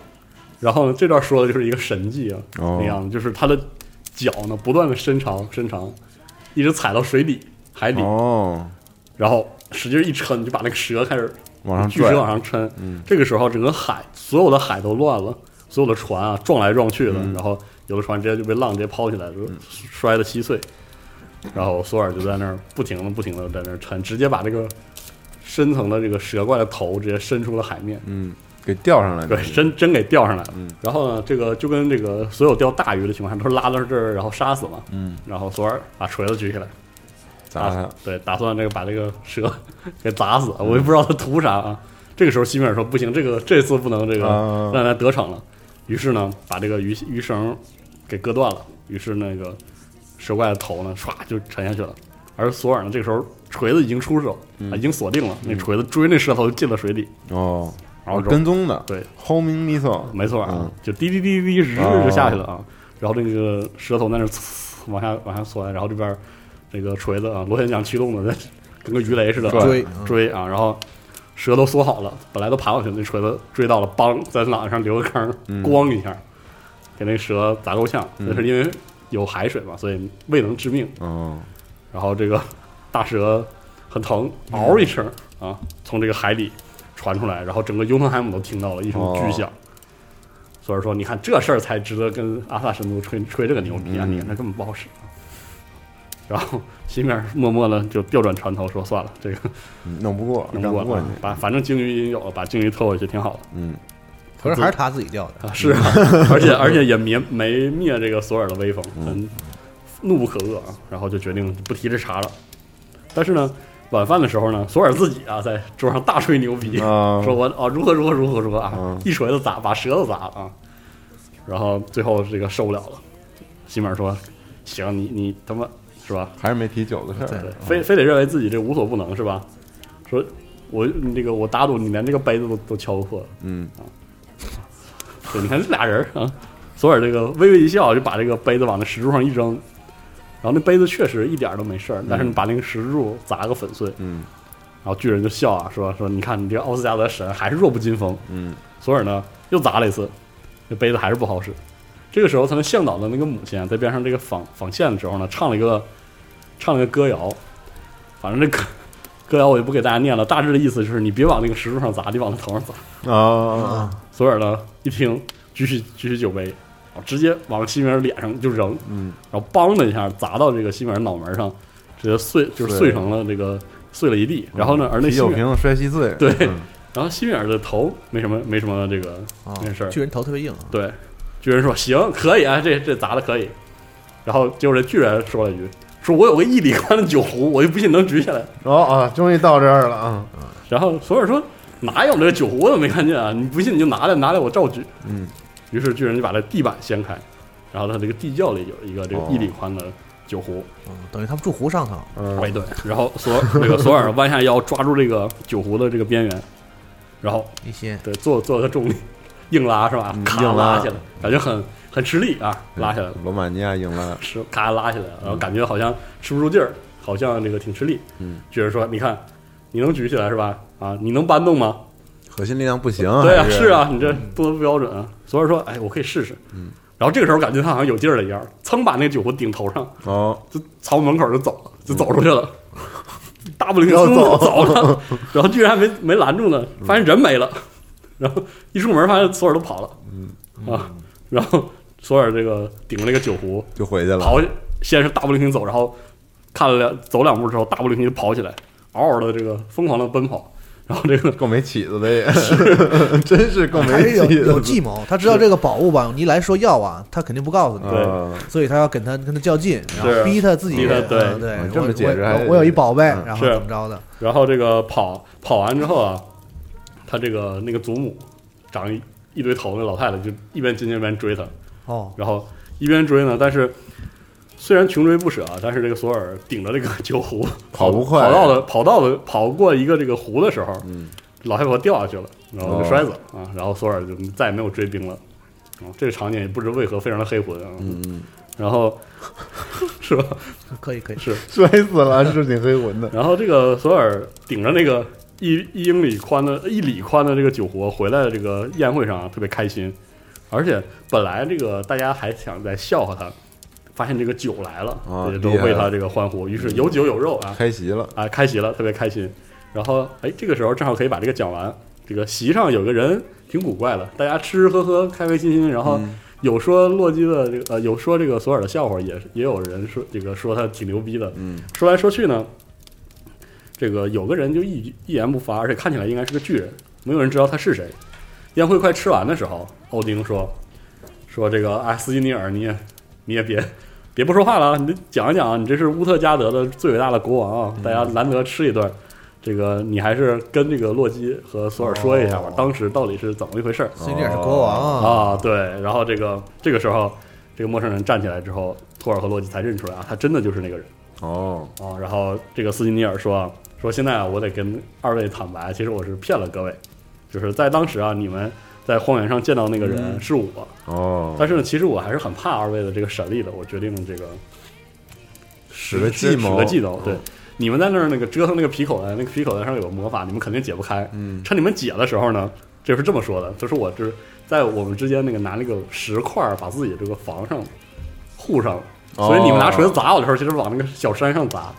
然后呢这段说的就是一个神迹啊，哦。那样就是他的脚呢不断的伸长伸长，一直踩到水底海底，哦，然后使劲一抻，就把那个蛇开始往上巨石往，上抻。嗯这个时候整个海所有的海都乱了，所有的船啊撞来撞去的，嗯然后有的船直接就被浪直接抛起来，就摔得稀碎。然后索尔就在那儿不停的不停的在那儿抻，直接把这个深层的这个蛇怪的头直接伸出了海面，嗯，给钓上来了，对，真真给钓上来了。嗯然后呢，这个就跟这个所有钓大鱼的情况下都是拉到这儿，然后杀死嘛。嗯，然后索尔把锤子举起来，砸它，对，打算这个把这个蛇 给砸死。我也不知道他图啥啊。这个时候西米尔说不行，这个这次不能这个啊让他得逞了。于是呢，把这个鱼鱼绳给割断了。于是那个蛇怪的头呢，唰就沉下去了。而索尔呢，这个时候锤子已经出手，啊已经锁定了，那锤子追那蛇头进了水底，哦，然后跟踪的，对，homing missile，没错啊嗯，就滴滴滴滴日哦就下去了啊。然后那个蛇头在那往下往下窜，然后这边这个锤子啊，螺旋桨驱动的，在跟个鱼雷似的啊追追啊，然后蛇都缩好了，本来都爬过去，那锤子追到了，梆在脑袋上留个坑，嗯咣一下给那蛇砸够呛。嗯那是因为有海水嘛，所以未能致命。嗯，然后这个大蛇很疼，嗷一声啊，从这个海里传出来，然后整个尤特海姆都听到了一声巨响。所以说，你看这事儿才值得跟阿萨神族吹吹这个牛逼啊！嗯你看这根本不好使。然后西面默默的就调转船头说：“算了，这个嗯弄不过，弄不过把反正鲸鱼已经有了，把鲸鱼拖回去挺好的。嗯，可是还是他自己钓的，啊，是啊，而且而且也灭没灭这个索尔的威风，很怒不可遏啊，然后就决定不提这茬了。但是呢，晚饭的时候呢，索尔自己啊在桌上大吹牛逼，啊 说我啊如何如何如何如何啊，嗯一锤子砸把舌头砸了啊。然后最后这个受不了了，西面说：“行，你你他妈是吧？还是没提酒的事对儿，，非非得认为自己这无所不能是吧？说我那个我打赌你连这个杯子都都敲不破了。嗯，对，你看这俩人啊，索尔这个微微一笑，就把这个杯子往那石柱上一扔，然后那杯子确实一点儿都没事儿，但是你把那个石柱砸个粉碎，嗯然后巨人就笑啊，说说你看你这个奥斯加德神还是弱不禁风。嗯索尔呢又砸了一次，这杯子还是不好使。这个时候，他们向导的那个母亲啊，在边上这个纺纺线的时候呢，唱了一个唱了一个歌谣，反正这歌歌谣我就不给大家念了，大致的意思就是你别往那个石柱上砸，你往他头上砸。啊 索尔呢一听，举起举起酒杯，直接往西米尔脸上就扔，嗯然后梆的一下砸到这个西米尔脑门上，直接碎就是碎成了这个碎了一地。然后呢，而那西酒瓶子摔稀碎，对嗯然后西米尔的头没什么没什么这个啊没事儿，巨人头特别硬啊，对，巨人说行，可以啊，这这砸的可以。然后结果这巨人说了一句：“说我有个一里宽的酒壶，我就不信能举起来。哦啊，终于到这儿了啊，”然后索尔说：“哪有这个酒壶？我怎么没看见啊？你不信你就拿来，拿来我照举。嗯”于是巨人就把这地板掀开，然后他这个地窖里有一个这个哦一里宽的酒壶。嗯，等于他们住湖上头，嗯哎，对，然后索这个 索尔弯下腰抓住这个酒壶的这个边缘，然后一些对做做个重力，硬拉是吧？硬拉拉下来，感觉很很吃力啊，拉下来了。罗马尼亚赢了，是咔拉下来了，然后感觉好像吃不住劲儿，好像这个挺吃力。嗯，巨人说：“你看，你能举起来是吧？啊，你能搬动吗？核心力量不行，对啊，还是，啊，你这动作不标准啊。”所以说：“哎，我可以试试。”嗯，然后这个时候感觉他好像有劲儿了一样，噌把那个酒壶顶头上，哦，就朝门口就走了，就走出去了。大步灵要噌走走了，然后居然还没没拦住呢，发现人没了，然后一出门发现所有人都跑了，嗯啊，然后索尔这个顶着那个酒壶就回去了，跑，先是大步流星走，然后看了两走两步之后，大步流星就跑起来，嗷嗷的这个疯狂的奔跑，然后这个够没起子的也，真是够没起子有计谋，他知道这个宝物吧，你一来说要啊，他肯定不告诉你，对。啊所以他要跟他跟他较劲，然后逼他自己，逼他对。嗯对嗯，这么我解释我我有一宝贝，嗯。然后怎么着的，然后这个跑跑完之后啊，他这个那个祖母长一一堆头那老太太就一边进一边追他，哦，然后一边追呢，但是虽然穷追不舍啊，但是这个索尔顶着这个酒壶跑不快。跑到了跑到了跑过一个这个湖的时候，嗯，老太婆掉下去了，然后就哦摔死了、啊，然后索尔就再也没有追兵了。啊，这个场景也不知为何非常的黑魂啊，嗯嗯，然后是吧？可以可以，是，摔死了，是挺黑魂的，然后这个索尔顶着那个一一英里宽的一里宽的这个酒壶回来的这个宴会上啊，特别开心，而且本来这个大家还想在笑话他，发现这个酒来了，啊也都为他这个欢呼，于是有酒有肉啊，开席了，啊，开席了，特别开心。然后，哎，这个时候正好可以把这个讲完。这个席上有个人挺古怪的，大家吃吃喝喝，开开心心。然后嗯有说洛基的这个，呃，有说这个索尔的笑话，也也有人说这个说他挺牛逼的。嗯说来说去呢，这个有个人就一一言不发，而且看起来应该是个巨人，没有人知道他是谁。宴会快吃完的时候，奥丁说说这个哎，斯金尼尔，你也你也别别不说话了，你得讲一讲，你这是乌特加德的最伟大的国王啊，大家难得吃一顿。这个你还是跟这个洛基和索尔说一下吧，哦当时到底是怎么一回事儿所以这也是国王啊，啊？对，然后这个这个时候，这个陌生人站起来之后，托尔和洛基才认出来啊，他真的就是那个人。哦，哦，然后这个斯金尼尔说说现在啊，我得跟二位坦白，其实我是骗了各位，就是在当时啊，你们在荒原上见到那个人嗯是我，哦，但是呢，其实我还是很怕二位的这个神力的，我决定这个使个计谋，使个计谋，对哦。你们在那儿那个折腾那个皮口袋，那个皮口袋上有个魔法，你们肯定解不开。嗯趁你们解的时候呢，这是这么说的，就是我就是在我们之间那个拿那个石块把自己这个防上护上了，所以你们拿锤子砸我的时候，其实往那个小山上砸。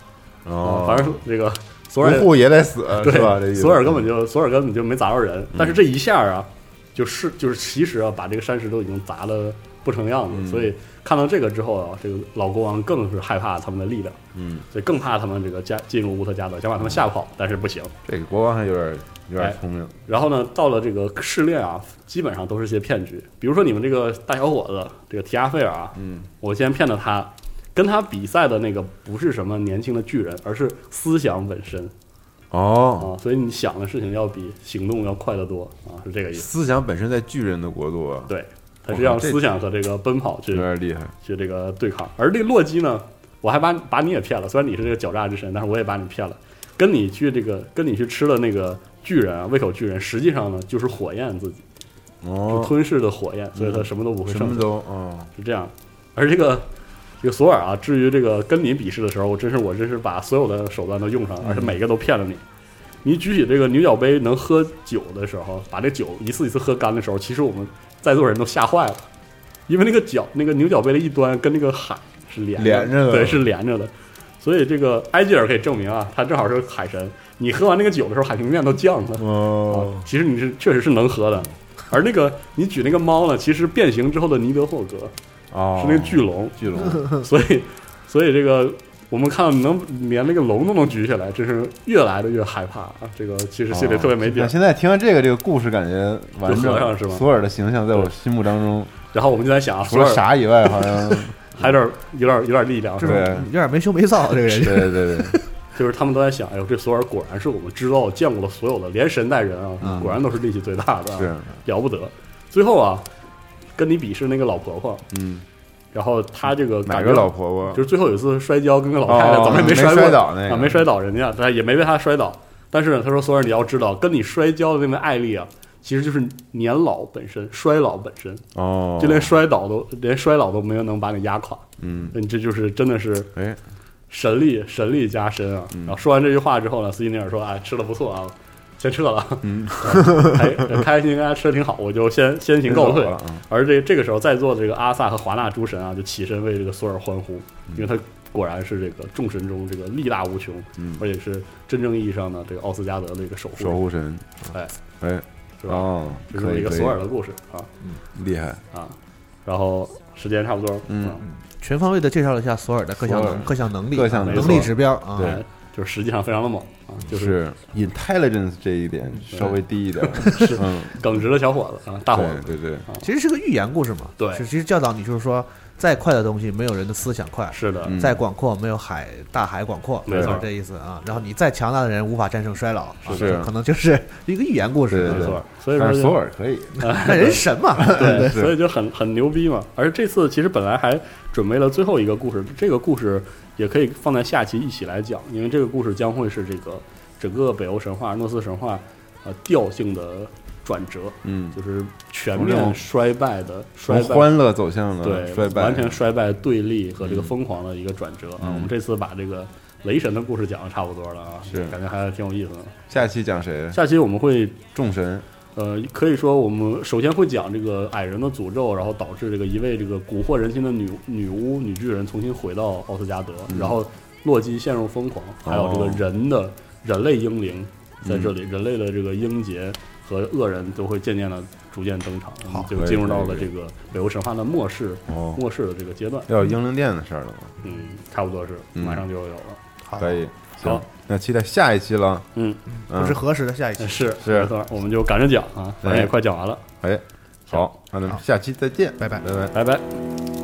哦，反正这个索尔不护也得死，对是吧？这索尔根本就索尔根本就没砸着人，但是这一下啊，就是就是其实啊，把这个山石都已经砸的不成样子，嗯所以看到这个之后啊，这个老国王更是害怕他们的力量，嗯，所以更怕他们这个加进入乌特加德，想把他们吓跑，但是不行。这个国王还有点有点哎聪明，然后呢，到了这个试炼啊，基本上都是些骗局。比如说你们这个大小伙子，这个提亚菲尔啊，嗯我先骗了他，跟他比赛的那个不是什么年轻的巨人，而是思想本身哦，啊，所以你想的事情要比行动要快得多啊，是这个意思。思想本身在巨人的国度啊，对，他是让思想和这个奔跑去有点厉害。去这个对抗。而这个洛基呢，我还把把你也骗了，虽然你是这个狡诈之神，但是我也把你骗了。跟你去这个，跟你去吃了那个巨人啊，胃口巨人，实际上呢就是火焰自己，就哦，吞噬的火焰，所以他什么都不会什么都哦，是这样。而这个这个索尔啊，至于这个跟你比试的时候，我真是我真是把所有的手段都用上了，而且每个都骗了你。你举起这个牛角杯能喝酒的时候，把这酒一次一次喝干的时候，其实我们在座人都吓坏了，因为那个角那个牛角杯的一端跟那个海是连连着的对，是连着的。所以这个埃吉尔可以证明啊，他正好是海神。你喝完那个酒的时候，海平面都降了。哦啊，其实你是确实是能喝的。而那个你举那个猫呢，其实变形之后的尼德霍格哦，是那个巨龙，巨龙，所以所以这个我们看到能连那个龙都能举起来，真是越来的越害怕啊！这个其实心里特别没底现在听完这个，这个故事感觉完就合上整，是吧？索尔的形象在我心目当中，然后我们就在想啊，除了傻以外，好像 还有点有点有点力量，是吧？对。有点没羞没臊，这个人。对对对，就是他们都在想，哎呦，这索尔果然是我们知道见过的所有的，连神带人啊，嗯。果然都是力气最大的、啊，是，了不得。最后啊，跟你比试那个老婆婆，嗯，然后她这个哪个感觉老婆婆？就是最后有一次摔跤，跟个老太太哦怎么也没摔倒那个。啊，没摔倒人家，但也没被她摔倒。但是呢，他说：“索尔，你要知道，跟你摔跤的那位艾丽啊，其实就是年老本身，衰老本身，哦，就连摔倒都连衰老都没有能把你压垮。嗯，你这就是真的是哎，神力神力加身啊！嗯。然后说完这句话之后呢，斯金尼尔说：“啊，吃的不错啊，先撤了。嗯，开 开开心心跟大家吃的挺好，我就先先行告退。了。嗯。而这这个时候，在座的这个阿萨和华纳诸神啊，就起身为这个索尔欢呼，因为他果然是这个众神中这个力大无穷，嗯。而且是真正意义上的这个奥斯加德的一个守护守，护神，哎。哎，是吧？哦，这是一个索尔的故事啊。厉害，啊。然后时间差不多，嗯。啊全方位的介绍了一下索尔的各项能各项能力、各项能力。指标啊。就是实际上非常的猛啊，就是是 intelligence 这一点稍微低一点，是，耿直的小伙子啊，大伙子。对对对，其实是个寓言故事嘛。对是其实教导你就是说，再快的东西没有人的思想快，是的，嗯再广阔没有海大海广阔，没错就是这意思啊。然后你再强大的人无法战胜衰老，啊是可能就是一个寓言故事。对对没错。所以说索尔可以，那人神嘛，对，是所以就很很牛逼嘛。而这次其实本来还准备了最后一个故事，这个故事也可以放在下期一起来讲，因为这个故事将会是这个整个北欧神话、诺斯神话呃调性的转折，嗯，就是全面衰败的从衰败。欢乐走向了对，衰败，完全衰败对立和这个疯狂的一个转折啊！嗯我们这次把这个雷神的故事讲的差不多了啊，是感觉还挺有意思的。下期讲谁？下期我们会众神，呃，可以说我们首先会讲这个矮人的诅咒，然后导致这个一位这个蛊惑人心的女女巫女巨人重新回到奥斯加德，嗯然后洛基陷入疯狂，还有这个哦人的 人类英灵在这里，嗯人类的这个英杰和恶人都会渐渐的逐渐登场，好就进入到了这个北欧神话的末世哦，末世的这个阶段，要有英灵殿的事儿了吗？嗯，差不多是嗯马上就有了，好。可以，行。好，那期待下一期了，嗯，嗯。不知何时的下一期？是是。没错，我们就赶着讲啊，反正也快讲完了，哎，好，那咱们下期再见，拜拜。拜拜。拜拜。